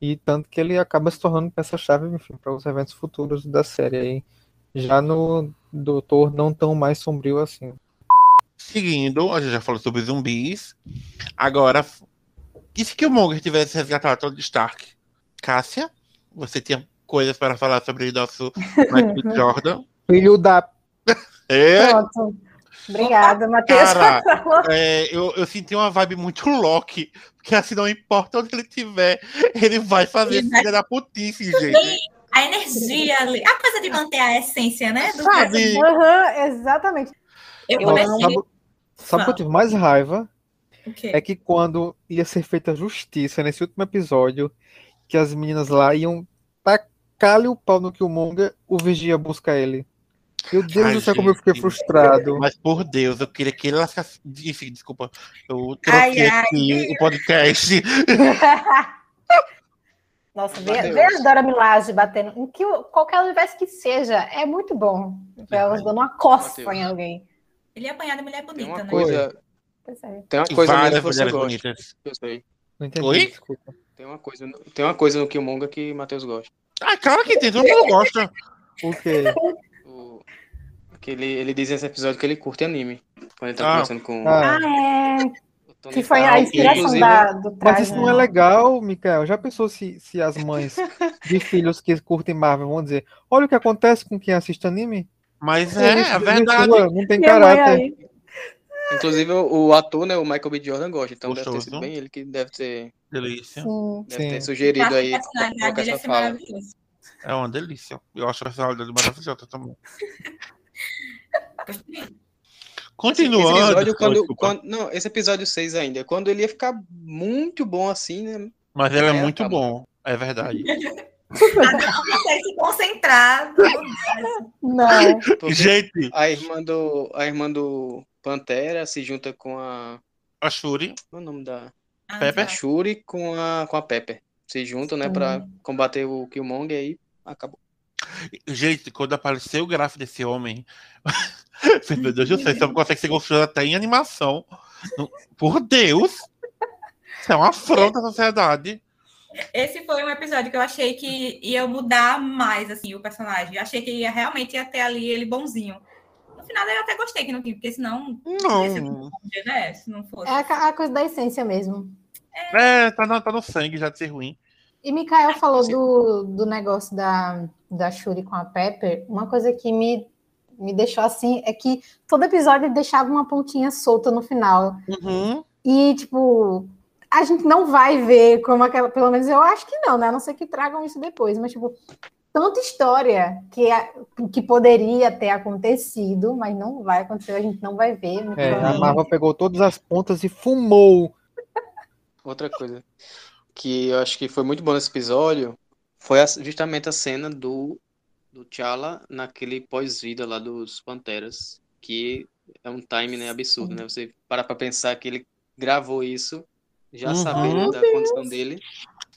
e tanto que ele acaba se tornando peça-chave, enfim, para os eventos futuros da série aí. Já no Doutor não tão mais sombrio assim. Seguindo, a gente já falou sobre zumbis. Agora, e se Killmonger tivesse resgatado Tony Stark? Cássia, você tinha coisas para falar sobre o nosso Michael. Jordan? Filho da. É, Pronto. Obrigada, Matheus. Cara, é, eu, eu senti uma vibe muito Loki, porque assim, não importa onde ele estiver, ele vai fazer filha da putice, gente. A energia ali, a coisa de manter a essência, né? Do Sabe? Aham, exatamente. Eu comecei. sabe, sabe o que eu tive mais raiva? O quê? É que quando ia ser feita justiça nesse último episódio, que as meninas lá iam tacar-lhe o pau no Killmonger, o Vigia busca ele. Meu Deus Ai, do céu, como eu fiquei frustrado. Mas por Deus, eu queria que ele lascasse. Enfim, desculpa. Eu Ai, troquei ai. aqui o podcast. Nossa, ver, a Dora Milaje batendo em que, qualquer universo que seja, é muito bom. Elas dando uma cospa Matheus. em alguém. Ele é apanhado mulher Tem bonita, uma né? coisa, é. tem uma coisa Várias mulheres gosta. bonitas. Eu sei. Não entendi, Oi? desculpa. Tem uma coisa, no- tem uma coisa no Killmonger que Matheus gosta. Ah, claro que tem, todo mundo gosta. O quê? O, que ele, ele diz nesse episódio que ele curte anime. Quando ele tá Ah. conversando com Ah, Ah, é. Que foi a inspiração Inclusive, da, do mas isso não é legal, Mikael. Já pensou se, se as mães de filhos que curtem Marvel vão dizer: Olha o que acontece com quem assiste anime? Mas é, é isso verdade. Não tem Minha caráter. Inclusive, o, ator, né, o Michael B. Jordan gosta. Então deve ter Gostoso. sido bem ele que deve ter, Delícia. Sim. deve Sim. ter sugerido aí colocar essa ser fala. É uma delícia. Eu acho a personalidade maravilhosa também. Esse Continuando. episódio, quando, quando- não, esse episódio 6 ainda, quando ele ia ficar muito bom assim, né? Mas ele é É, muito tá bom. É verdade. Consegue se concentrar. Não. Porque Gente, a irmã do, a irmã do Pantera se junta com a, a Shuri. qual é o nome da Ah, Pepe? a Shuri com a com a Pepper. Se juntam, né, pra combater o Killmonger e aí acabou. Gente, quando apareceu o gráfico desse homem. Meu Deus do céu, isso consegue ser construído até em animação. Não- Por Deus! Isso é uma afronta à sociedade. Esse foi um episódio que eu achei que ia mudar mais, assim, o personagem. Eu achei que ia, realmente ia ter ali ele bonzinho. No final eu até gostei que não tinha, porque senão, Não. né, se não fosse. É a, a coisa da essência mesmo. É, tá no, tá no sangue já de ser ruim. E Mikael falou do, do negócio da, da Shuri com a Pepper. Uma coisa que me, me deixou assim é que todo episódio deixava uma pontinha solta no final. Uhum. E, tipo, a gente não vai ver como aquela. Pelo menos eu acho que não, né? A não ser que tragam isso depois. Mas, tipo, tanta história que, a- que poderia ter acontecido, mas não vai acontecer, a gente não vai ver. É, a. Marvel pegou todas as pontas e fumou. Outra coisa que eu acho que foi muito bom nesse episódio foi justamente a cena do, do T'Challa naquele pós-vida lá dos Panteras, que é um time, né, absurdo, né? Você parar pra pensar que ele gravou isso já Uhum. sabendo da condição dele.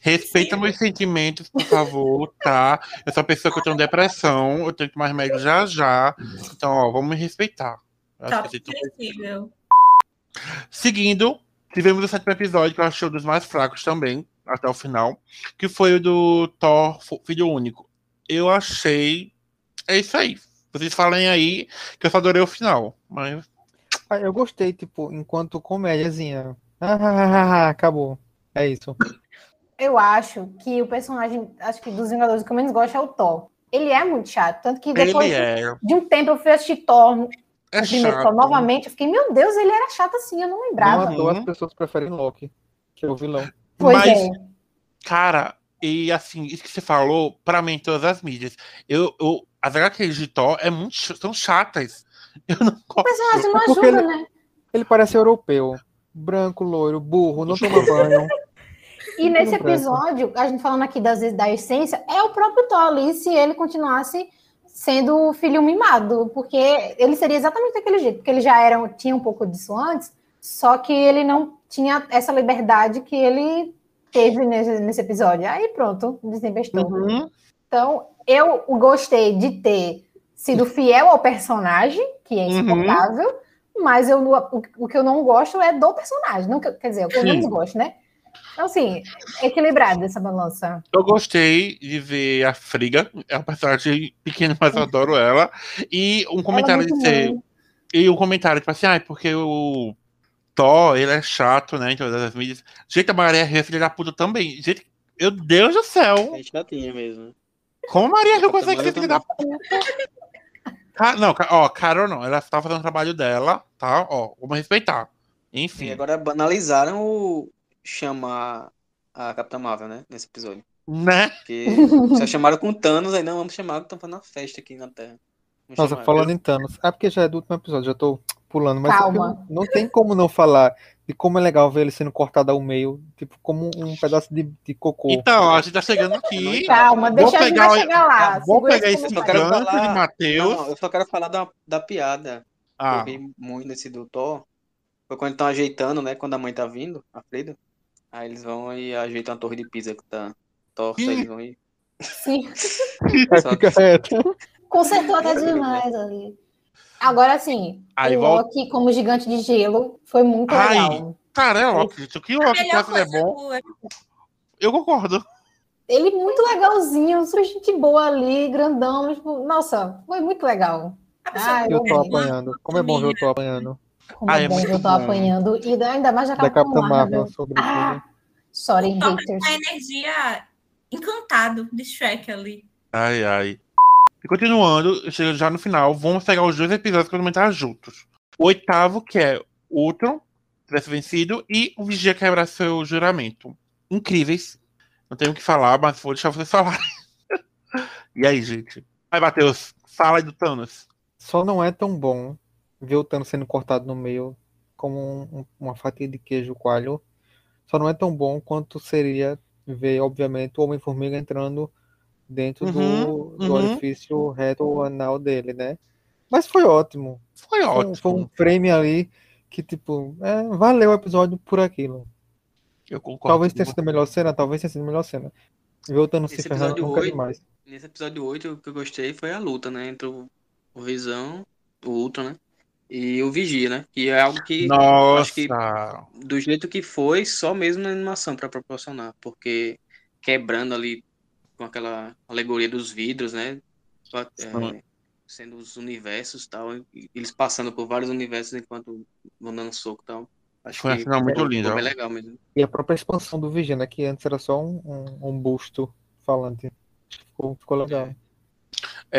Respeita Sim. meus sentimentos, por favor, tá? Eu sou uma pessoa que eu tenho depressão, eu tenho que mais médico já já. Então, ó, vamos me respeitar. Eu que assim, sensível. Seguindo, tivemos o sétimo episódio, que eu achei um dos mais fracos também, até o final, que foi o do Thor Filho Único. Eu achei. É isso aí. Vocês falem aí que eu só adorei o final. Mas Ah, Eu gostei, tipo, enquanto comédiazinha. Ah, ah, ah, acabou. É isso. Eu acho que o personagem, acho que dos Vingadores que eu menos gosto é o Thor. Ele é muito chato, tanto que depois ele é. de um tempo eu fui assistir Thor, É primeiro Thor novamente, eu fiquei, meu Deus, ele era chato assim, eu não Não lembrava. à toa Uhum. as pessoas preferem Loki, que é o vilão. Pois Mas- é. Cara, e assim, isso que você falou, pra mim, em todas as mídias. Eu, eu, as HQs de Thor é muito, são chatas. Eu não O gosto. personagem não É ajuda, ele- né? Ele parece europeu. Branco, loiro, burro, não toma banho. E nesse episódio, a gente falando aqui das, da essência, é o próprio Thor ali se ele continuasse sendo o filho mimado, porque ele seria exatamente daquele jeito, porque ele já era, tinha um pouco disso antes, só que ele não tinha essa liberdade que ele teve nesse, nesse episódio. Aí pronto, desembestou. Uhum. Então, eu gostei de ter sido fiel ao personagem, que é Uhum. insuportável, mas eu, não- o, o que eu não gosto é do personagem. Não, que- quer dizer, o que eu menos gosto, né? Então, assim, equilibrado essa balança. Eu gostei de ver a Friga. É uma personagem pequena, mas eu adoro ela. E um comentário é de muito ser. mãe. E um comentário, tipo assim, ah, porque o Thor, ele é chato, né? Em todas as mídias. Gente, a Maria Rio é filha da puta também. Gente, meu Deus do céu. É chatinha mesmo. Como a Maria Rio consegue ser filha da puta? Ca- não, ó, Carol não. Ela tá fazendo o trabalho dela, tá? Ó, vamos respeitar. E Enfim. agora banalizaram o chamar a Capitã Marvel, né? Nesse episódio. Né? Porque só chamaram com Thanos, aí não, vamos chamar que estão fazendo uma festa aqui na Terra. Vamos Nossa, chamar. falando em Thanos. É porque já é do último episódio, já tô pulando, mas Calma. não tem como não falar de como é legal ver ele sendo cortado ao meio, tipo, como um pedaço de, de cocô. Então, a gente tá chegando aqui. Calma, Vou deixa a gente pegar o- chegar lá. Vou pegar esse esse Eu só quero comentário. gancho de falar- Matheus. Não, eu só quero falar da, da piada. Ah, Eu ri muito nesse do Thor. Foi quando estão ajeitando, né? Quando a mãe tá vindo, a Frida. Aí eles vão e ajeitam a torre de pisa que tá torta, Ih. eles vão ir. Sim. Só fica reto. Consertou até demais ali. Agora sim, Aí o volta- Loki como gigante de gelo foi muito Ai, legal. cara, é Loki. O que o Loki faz é bom. Eu concordo. Ele muito legalzinho, sua gente boa ali, grandão. Tipo, nossa, foi muito legal. Ai, Eu tô apanhando. Como é bom ver eu tô apanhando. Como Ah, é é bom que muito eu tô bom. apanhando. E ainda mais da Da Capitã Capitã Marvel, Marvel. sobretudo. Ah, sorry, haters. a energia encantado de Shrek ali. Ai, ai. E continuando, chegando já no final, vamos pegar os dois episódios que comentar juntos. O oitavo, que é Ultron, tivesse vencido, e o Vigia quebrar seu juramento. Incríveis. Não tenho o que falar, mas vou deixar vocês falarem. e aí, gente? Aí, Matheus, fala aí do Thanos. Só não é tão bom ver o Thanos sendo cortado no meio como um- uma fatia de queijo coalho. Só não é tão bom quanto seria ver, obviamente, o Homem-Formiga entrando dentro do, Uhum, do uhum. orifício reto anal dele, né? Mas foi ótimo. Foi Foi, um- ótimo. foi um frame ali que, tipo, é, valeu o episódio por aquilo. Eu concordo. Talvez tenha sido a melhor cena, talvez tenha sido a melhor cena. Ver o Thanos se ferrando nunca é oito- demais. Nesse episódio 8, o que eu gostei foi a luta, né? Entre o, o Visão, o Ultron, né? E o Vigia, né? Que é algo que, Nossa. acho que do jeito que foi, só mesmo na animação pra proporcionar. Porque quebrando ali com aquela alegoria dos vidros, né? É, sendo os universos e tal. e Eles passando por vários universos enquanto vão dando soco e tal. Acho Foi uma que muito ficou linda. bem legal mesmo. E a própria expansão do Vigia, né? Que antes era só um, um, um busto falante. Ficou, ficou legal.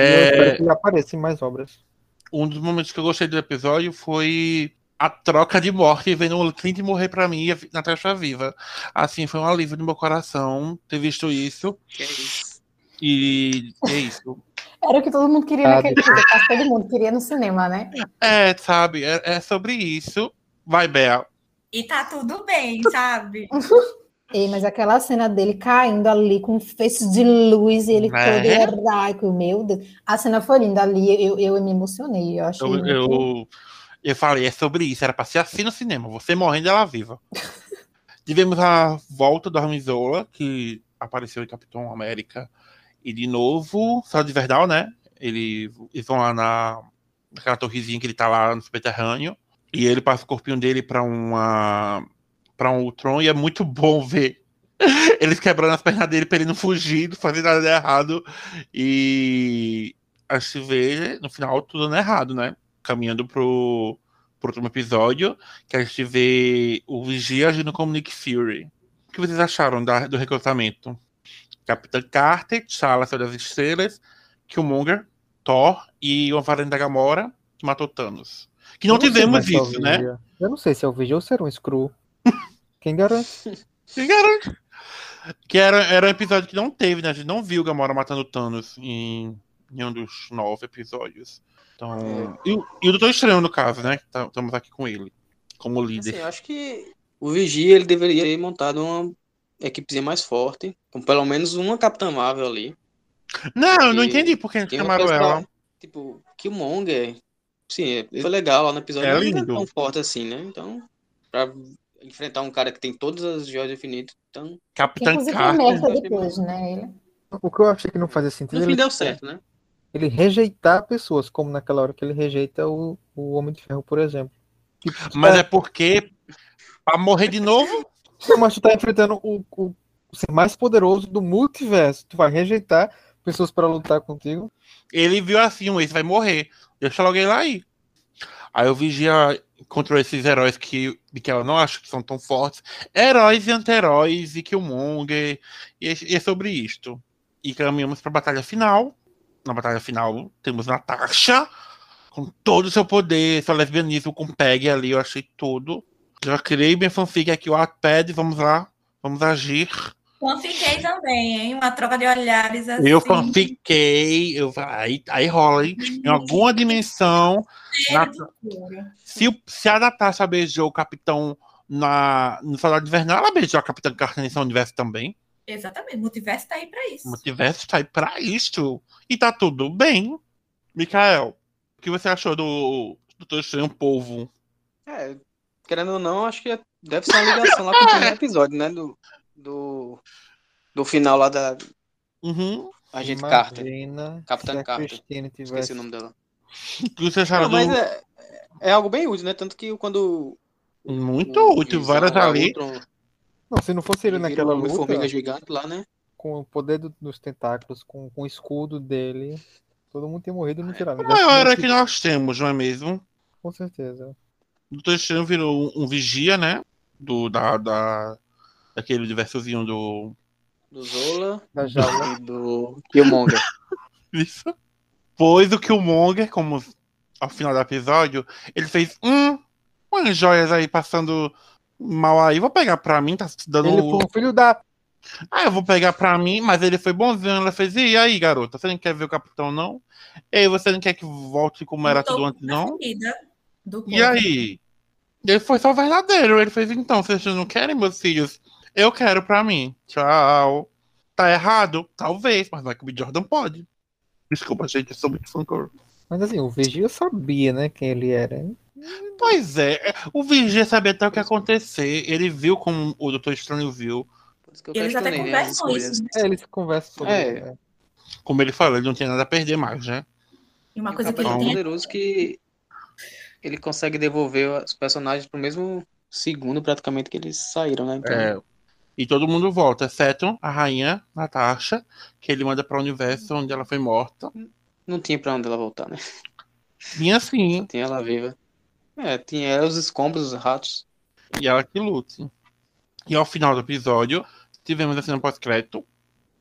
E eu É, espero que ele apareça em mais obras. um dos momentos que eu gostei do episódio foi a troca de morte, vendo o Clint morrer pra mim e a Natasha viva. Assim, foi um alívio no meu coração ter visto isso. Que é isso. E é isso. Era o que todo mundo queria Ah, naquele dia. Quase todo mundo queria no cinema, né? É, sabe? É, é sobre isso. Vai, Bea. E tá tudo bem, sabe? Ei, mas aquela cena dele caindo ali com feixes de luz e ele Né? todo heróico, meu Deus. A cena foi linda ali, eu, eu me emocionei. Eu achei Eu, muito- eu, eu falei, é sobre isso. Era pra ser assim no cinema. Você morrendo, ela viva. Tivemos a volta do Armizola, que apareceu em Capitão América. E de novo, só de verdade, né? Ele, eles vão lá na, naquela torrezinha que ele tá lá no subterrâneo. E ele passa o corpinho dele pra uma. para um Ultron. E é muito bom ver eles quebrando as pernas dele pra ele não fugir, não fazer nada de errado. E a gente vê no final tudo dando errado, né? Caminhando pro, pro último episódio, que a gente vê o Vigia agindo como Nick Fury. O que vocês acharam da- do recrutamento? Capitã Carter, T'Challa, Senhor das Estrelas, Killmonger, Thor e o Varanda da Gamora, que matou Thanos. Que não sei tivemos é isso, né? Vigia. Eu não sei se é o Vigia ou se era um Screw. Quem garante? Quem garante? Que era, era um episódio que não teve, né? A gente não viu o Gamora matando Thanos em, em um dos nove episódios. Então. E, o- e o Doutor Estranho, no caso, né? que tá- Estamos aqui com ele, como líder. Assim, eu acho que o Vigia ele deveria ter montado uma equipezinha mais forte, com pelo menos uma Capitã Marvel ali. não, eu não e entendi por que chamaram coisa ela. pra- Tipo, Killmonger, sim, ele foi legal lá no episódio, É mas não é lindo. tão forte assim, né? Então, pra enfrentar um cara que tem todas as joias infinitas, então, Capitã Inclusive Carter. depois, né? Ele. O que eu achei que não fazia sentido no é fim ele, deu certo, né? Ele rejeitar pessoas, como naquela hora que ele rejeita o, o Homem de Ferro, por exemplo. Tipo, Mas é, é porque. Pra morrer de novo? mas tu tá enfrentando o, o, ser mais poderoso do multiverso. Tu vai rejeitar pessoas para lutar contigo. Ele viu assim, um, esse vai morrer. Deixa logo ele aí. Aí o Vigia encontrou esses heróis que, que ela não acha que são tão fortes. Heróis e anti-heróis e Killmonger. E, é- e é sobre isto. E caminhamos pra batalha final. Na batalha final temos Natasha. Com todo o seu poder, seu lesbianismo com Peg ali, eu achei tudo. Já criei minha fanfic aqui, o Wattpad, vamos lá. Vamos agir. Fanfiquei também, hein? Uma troca de olhares assim. Eu fanfiquei, eu, aí, aí rola, hein? Em alguma dimensão, na- se, se a Natasha beijou o Capitão na, no Soldado Invernal, ela beijou a Capitã Carter nesse universo também. Exatamente, o multiverso tá aí pra isso. O multiverso tá aí pra isto. E tá tudo bem. Mikael, o que você achou do Doutor Estranho Povo? É, querendo ou não, acho que deve ser uma ligação lá com o primeiro episódio, né? Do, do, do final lá da Uhum. Agente Carter. Imagina Capitã se a Carter. Tivesse... Esqueci o nome dela. O que você acharam Não, mas do... é, é algo bem útil, né? Tanto que quando. Muito o útil, várias ali. Ultron, Não, se não fosse ele ele naquela um luta, formiga gigante lá, né? com o poder do- dos tentáculos, com, com o escudo dele, todo mundo tinha morrido no tirar. O maior herói que nós temos, não é mesmo? Com certeza. O Doutor Estranho virou um, um vigia, né? Do, da, da, daquele diversozinho do. Do Zola Da jaula. e do Killmonger. Isso. Pois o Killmonger, como ao final do episódio, ele fez hum, umas joias aí passando mal aí. Vou pegar pra mim, tá dando. Ele foi um filho da. Ah, eu vou pegar pra mim, mas ele foi bonzinho. Ela fez, e aí, garota, você não quer ver o capitão, não? Ei, você não quer que volte como era tudo antes, não? E aí? Ele foi só verdadeiro. Ele fez, então, vocês não querem, meus filhos? Eu quero pra mim. Tchau. Tá errado? Talvez, mas Michael B. Jordan pode. Desculpa, gente, eu sou muito fã. Mas assim, o Vigia sabia, né, quem ele era. Pois é, o Vigia sabia até o que ia acontecer. Ele viu como o Doutor Estranho viu. Que Eles até né, conversam isso, né? É, eles conversam sobre É. isso, né? Como ele falou, ele não tinha nada a perder mais, né? E uma E o coisa que Capitão ele tem poderoso que ele consegue devolver os personagens pro mesmo segundo praticamente que eles saíram, né? Então, É. E todo mundo volta, exceto a rainha Natasha, que ele manda para o universo onde ela foi morta. não tinha pra onde ela voltar, né? Vinha assim, Tinha ela viva. É, tinha ela, os escombros, os ratos. e ela que lute. E ao final do episódio, tivemos a cena pós-crédito,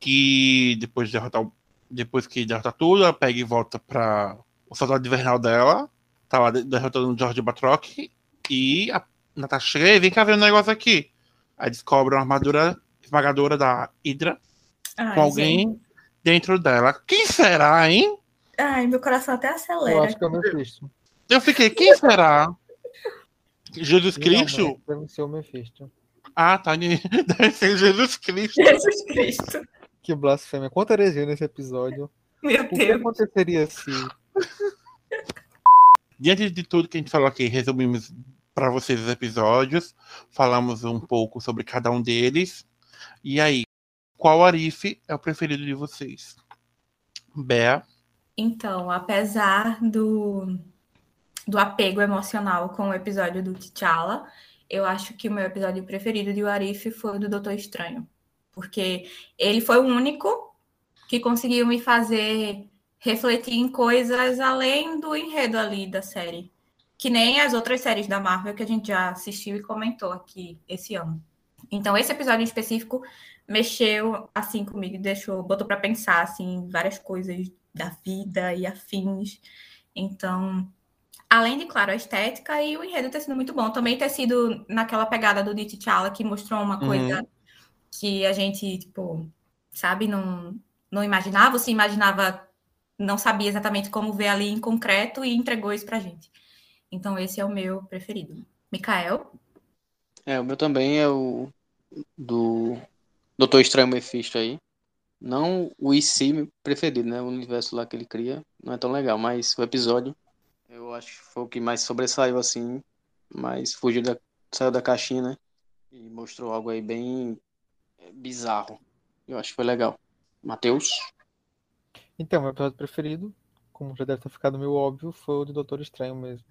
que depois de derrotar o- depois que derrota tudo, ela pega e volta para o soldado invernal dela, tá lá de- derrotando o George Batroc, e a Natasha chega e vem cá ver um negócio aqui. Aí descobre uma armadura esmagadora da Hydra Ai, com alguém gente. dentro dela. Quem será, hein? Ai, meu coração até Eu acelera. acho que é o Mephisto. Eu fiquei, quem será? Jesus Cristo? Finalmente, Deve ser o Mephisto. Ah, tá. Deve ser Jesus Cristo. Jesus Cristo. Que blasfêmia. Quanta heresia nesse episódio. Meu O que Deus. aconteceria se. Diante de tudo que a gente falou aqui, resumimos para vocês os episódios, falamos um pouco sobre cada um deles. E aí, qual Arif é o preferido de vocês? Bea, Então, apesar do, do apego emocional com o episódio do T'Challa, eu acho que o meu episódio preferido de Warif foi o do Doutor Estranho. Porque ele foi o único que conseguiu me fazer refletir em coisas além do enredo ali da série. Que nem as outras séries da Marvel que a gente já assistiu e comentou aqui esse ano. Então, esse episódio em específico mexeu assim comigo, deixou, botou para pensar assim várias coisas da vida e afins. Então, além de, claro, a estética e o enredo ter sido muito bom. Também ter sido naquela pegada do T'Challa, que mostrou uma Uhum. coisa que a gente, tipo, sabe, não, não imaginava, se imaginava, não sabia exatamente como ver ali em concreto e entregou isso pra gente. Então, esse é o meu preferido. Mikael? É, o meu também é o do Doutor Estranho Mephisto aí. Não o IC preferido, né? O universo lá que ele cria não é tão legal, mas o episódio eu acho que foi o que mais sobressaiu assim, mas fugiu da, saiu da caixinha, né? E mostrou algo aí bem é, bizarro. Eu acho que foi legal. Matheus? Então, meu episódio preferido, como já deve ter ficado meio óbvio, foi o do Doutor Estranho mesmo.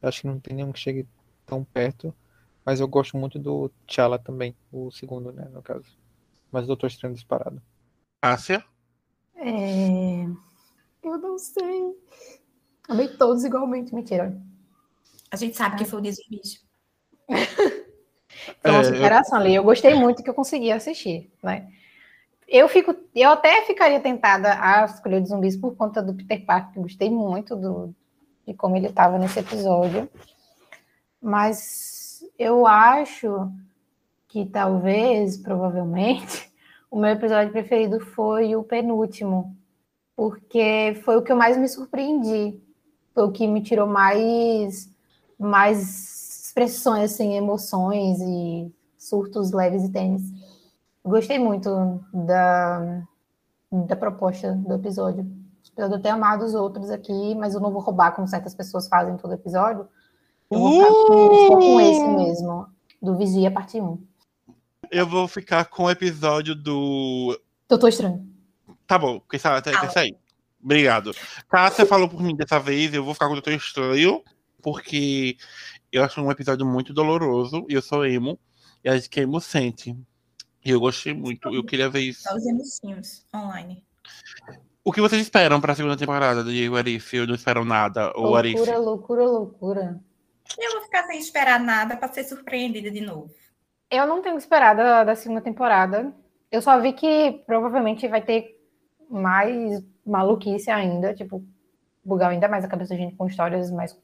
Acho que não tem nenhum que chegue tão perto, mas eu gosto muito do T'Challa também, o segundo, né, no caso. Mas o Doutor Estranho disparado. Ásia? É... Eu não sei. Amei todos igualmente, mentira. A gente sabe que foi o Desumiço. Foi uma É, superação ali. Eu gostei muito que eu consegui assistir, né? Eu fico, eu até ficaria tentada a escolher os zumbis por conta do Peter Parker, que eu gostei muito do, de como ele estava nesse episódio. Mas eu acho que talvez, provavelmente, o meu episódio preferido foi o penúltimo, porque foi o que eu mais me surpreendi, foi o que me tirou mais, mais expressões, assim, emoções e surtos leves e tênis. Gostei muito da, da proposta do episódio. Eu ter amado os outros aqui, mas eu não vou roubar como certas pessoas fazem todo episódio. Eu vou ficar com, com esse mesmo, do Vigia, parte 1. Eu vou ficar com o episódio do. Doutor Estranho. Tá bom, que essa, que essa aí. Obrigado. Cássia falou por mim dessa vez, eu vou ficar com o Doutor Estranho, porque eu acho um episódio muito doloroso, e eu sou emo, e a gente que é emo sente. E eu gostei muito, eu queria ver isso. Só os emocinhos online. O que vocês esperam pra segunda temporada de What If? Eu não espero nada, ou What If? Loucura, loucura, loucura. Eu vou ficar sem esperar nada para ser surpreendida de novo. Eu não tenho esperado da, da segunda temporada. Eu só vi que provavelmente vai ter mais maluquice ainda, tipo, bugar ainda mais a cabeça da gente com histórias mais,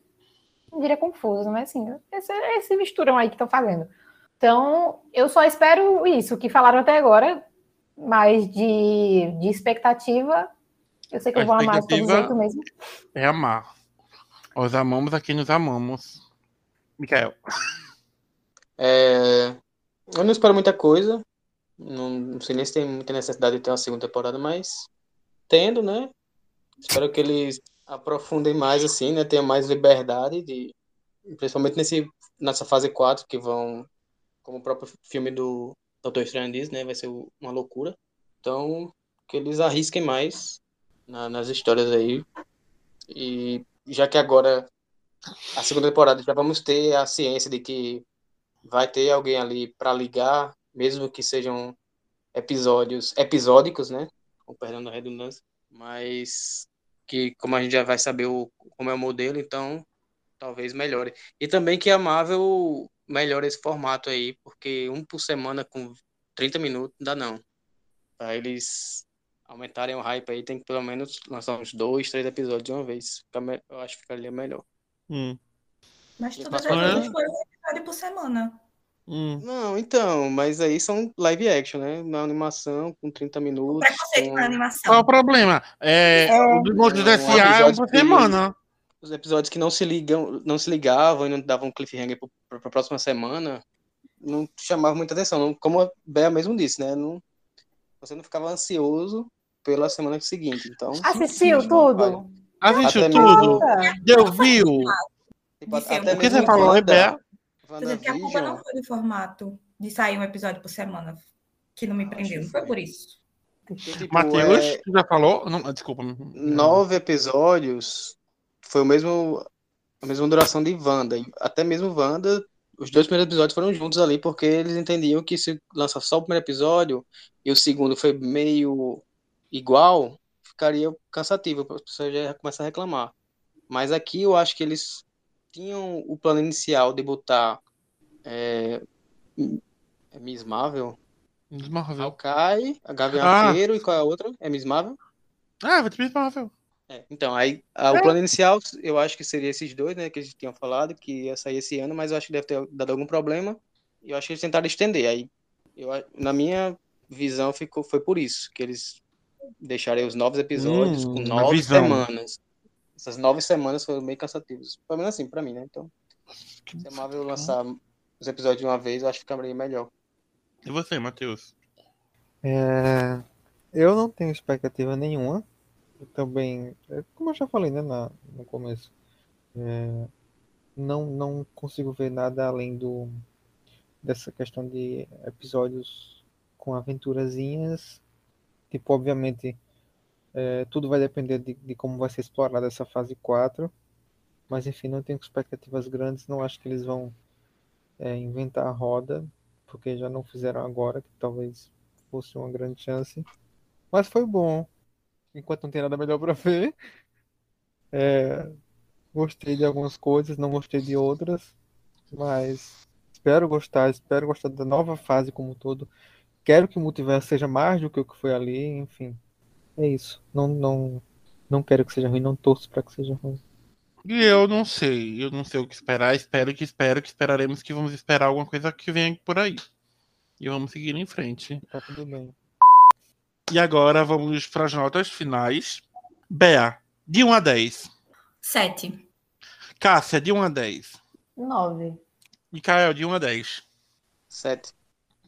não diria confusas, mas assim, esse, esse misturão aí que estão fazendo. Então, eu só espero isso, que falaram até agora, mas de, de expectativa, eu sei que A eu vou amar de todo jeito mesmo. É amar. Nós amamos a quem nos amamos. Mikael. É, eu não espero muita coisa. Não, não sei nem se tem muita necessidade de ter uma segunda temporada, mas tendo, né? Espero que eles aprofundem mais, assim, né? Tenham mais liberdade, de, principalmente nesse, nessa fase 4, que vão, como o próprio filme do Doutor Estranho diz, né? Vai ser uma loucura. Então, que eles arrisquem mais na- nas histórias aí. E já que agora, a segunda temporada, já vamos ter a ciência de que vai ter alguém ali para ligar, mesmo que sejam episódios episódicos, né? Com perdão da redundância, mas que como a gente já vai saber o, como é o modelo, então talvez melhore. E também que a Marvel melhore esse formato aí, porque um por semana com 30 minutos não dá não. Para eles aumentarem o hype aí, tem que pelo menos lançar uns dois, três episódios de uma vez. Fica me- Eu acho que ficaria melhor. Hum, Mas as né? vezes foi um episódio por semana. Hum. Não, então, mas aí são live action, né? Uma animação com 30 minutos. Preconceito com- na Qual é animação. o problema? É, o do Monstros Um S.A. é um episódio por que- semana. Os episódios que não se ligam, não se ligavam e não davam cliffhanger para a próxima semana, não chamavam muita atenção. Não- Como a Bea mesmo disse, né? Não, você não ficava ansioso pela semana seguinte. Então, Assistiu sim, tudo? Assistiu tudo? Nossa. Deu, viu? tipo, ser até O que mesmo você falou, Bea? Quer dizer que a culpa não foi do formato de sair um episódio por semana que não me prendeu. Não foi por isso. tipo, Matheus, é, tu já falou? Não, desculpa. nove episódios foi o mesmo a mesma duração de Wanda. Até mesmo Wanda, os dois primeiros episódios foram juntos ali, porque eles entendiam que se lançar só o primeiro episódio e o segundo foi meio igual, ficaria cansativo, as pessoas já iam começar a reclamar. Mas aqui eu acho que eles tinham o plano inicial de botar é, é Miss Marvel, Marvel. Hawkeye, a Gavião Ah. Arqueiro e qual é a outra? É Miss Marvel? Ah, vai ter Miss Marvel. É, então, aí a- o plano inicial eu acho que seria esses dois, né, que eles tinham falado, que ia sair esse ano, mas eu acho que deve ter dado algum problema, e eu acho que eles tentaram estender, aí Eu, na minha visão, ficou, foi por isso que eles deixaram os novos episódios Hum, com nove semanas. Essas nove semanas foram meio cansativas. Pelo menos assim, pra mim, né? Então, se a Marvel lançar os episódios de uma vez, eu acho que ficaria melhor. E você, Matheus? É, eu não tenho expectativa nenhuma. Eu também, é, como eu já falei, né, na- no começo, é, não, não consigo ver nada além do dessa questão de episódios com aventurazinhas. Tipo, obviamente, é, tudo vai depender de, de como vai ser explorada essa fase 4. Mas enfim, não tenho expectativas grandes. Não acho que eles vão é, inventar a roda, porque já não fizeram agora, que talvez fosse uma grande chance. Mas foi bom. Enquanto não tem nada melhor pra ver. É, gostei de algumas coisas, não gostei de outras. Mas espero gostar, espero gostar da nova fase como um todo. Quero que o multiverso seja mais do que o que foi ali, enfim. É isso. Não, não, não quero que seja ruim, não torço pra que seja ruim. E eu não sei, eu não sei o que esperar. Espero que espero que esperaremos que vamos esperar alguma coisa que venha por aí. E vamos seguir em frente. Tá tudo bem. E agora vamos para as notas finais. Bea, de 1 a 10. Sete. Cássia, de 1 a 10. Nove. Mikael, de 1 a 10. Sete.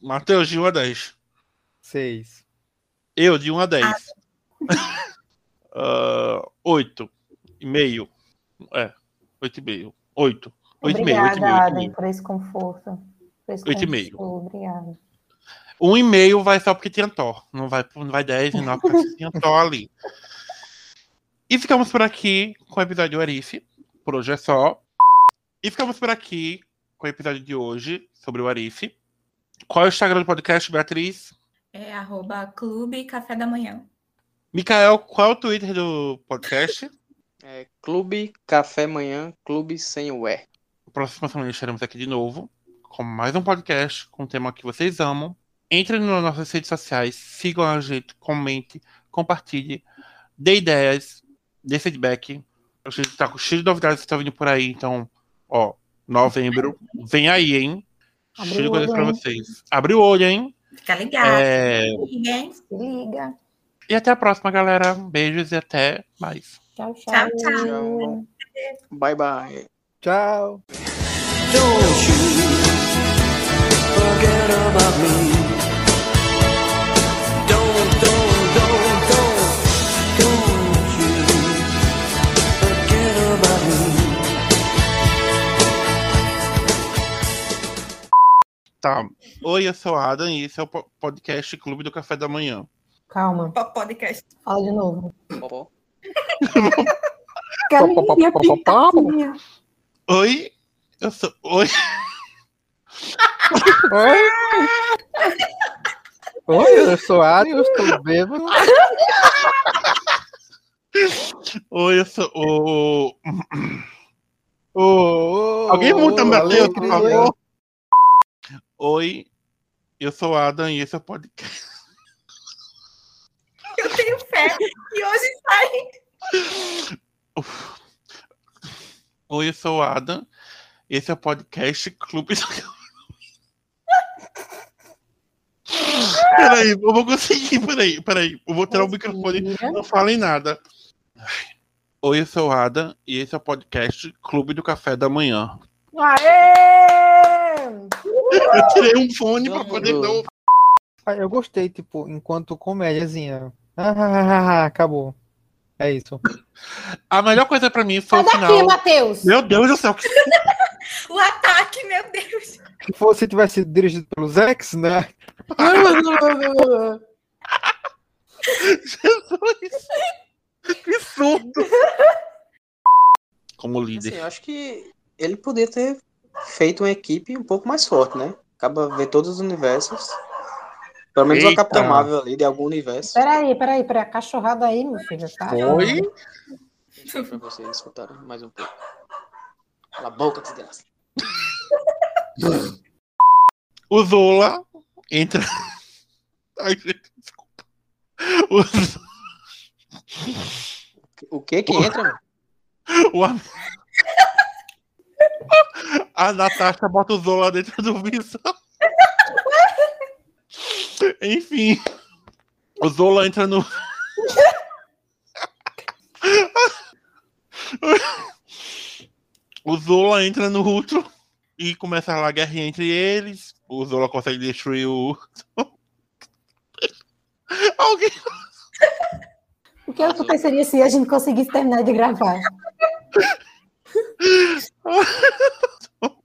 Matheus, de 1 a 10. Seis. Eu, de 1 a 10. Ah, 8. E meio. É, 8 e meio. 8. 8 e meio, 8 e Obrigada, meio, 8 e Adam, meio. por esse conforto. Por esse Oito e meio. Obrigada. Um e meio vai só porque tinha Thor. Não vai, não vai 10 e 9 porque tinha Thor ali. E ficamos por aqui com o episódio do Arif. Por hoje é só. E ficamos por aqui com o episódio de hoje sobre o Arif. Qual é o Instagram do podcast, Beatriz? É arroba Clube Café da Manhã. Mikael, qual é o Twitter do podcast? É, Clube Café Manhã, Clube Sem o E. Próxima semana estaremos aqui de novo com mais um podcast com um tema que vocês amam. Entrem nas nossas redes sociais, sigam a gente, comente, compartilhe, dê ideias, dê feedback. A gente tá com cheio de novidades que estão vindo por aí, então, ó, novembro, vem aí, hein? Cheio de coisas hein? vocês. Abre o olho, hein? Fica ligado. É, Ninguém. Se liga. E até a próxima, galera. Beijos e até mais. Tchau, tchau. Tchau, tchau. Tchau. Bye, bye. Tchau! Don't you forget about me. Don't, don't, don't, don't, don't you forget about me. Tá. Oi, eu sou a Adam e esse é o po- podcast Clube do Café da Manhã. Calma. Po- Podcast. Fala de novo. Galinha pintadinha. Oi, eu sou. Oi. Oi! Oi, eu sou Ari, eu estou bêbado. Oi, eu sou o. Ô, Alguém muta ô, Matheus, por favor? Oi, eu sou o Adam e esse é o podcast. Fé que hoje sai. Oi, eu sou o Adam. Esse é o podcast Clube. do- Peraí, eu vou conseguir. Peraí, peraí. Eu vou tirar o microfone. Não falem nada. Oi, eu sou o Adam e esse é o podcast Clube do Café da Manhã. Aê! Eu tirei um fone pra poder não. Ah, Eu gostei, tipo, enquanto comédiazinha. Ah, acabou. É isso. A melhor coisa pra mim foi Sai o daqui, final. Matheus. Meu Deus do céu, que O ataque, meu Deus. Se fosse tivesse sido dirigido pelos ex, né? Jesus! Que surdo! Como Assim, líder. eu acho que ele poderia ter feito uma equipe um pouco mais forte, né? Acaba ver todos os universos. Pelo menos uma Eita. Capitã Marvel ali de algum universo. Peraí, peraí, peraí. A cachorrada aí, meu filho, tá? Oi? Deixa pra vocês escutarem mais um pouco. Cala a boca, desgraça. O Zola entra. Ai, gente, desculpa. O, Zo- O que que entra? mano? o am- A Natasha bota o Zola dentro do visor. Enfim. O Zola entra no. o Zola entra no Ultron e começa a guerra entre eles. O Zola consegue destruir o. Alguém. O que aconteceria se a gente conseguisse terminar de gravar?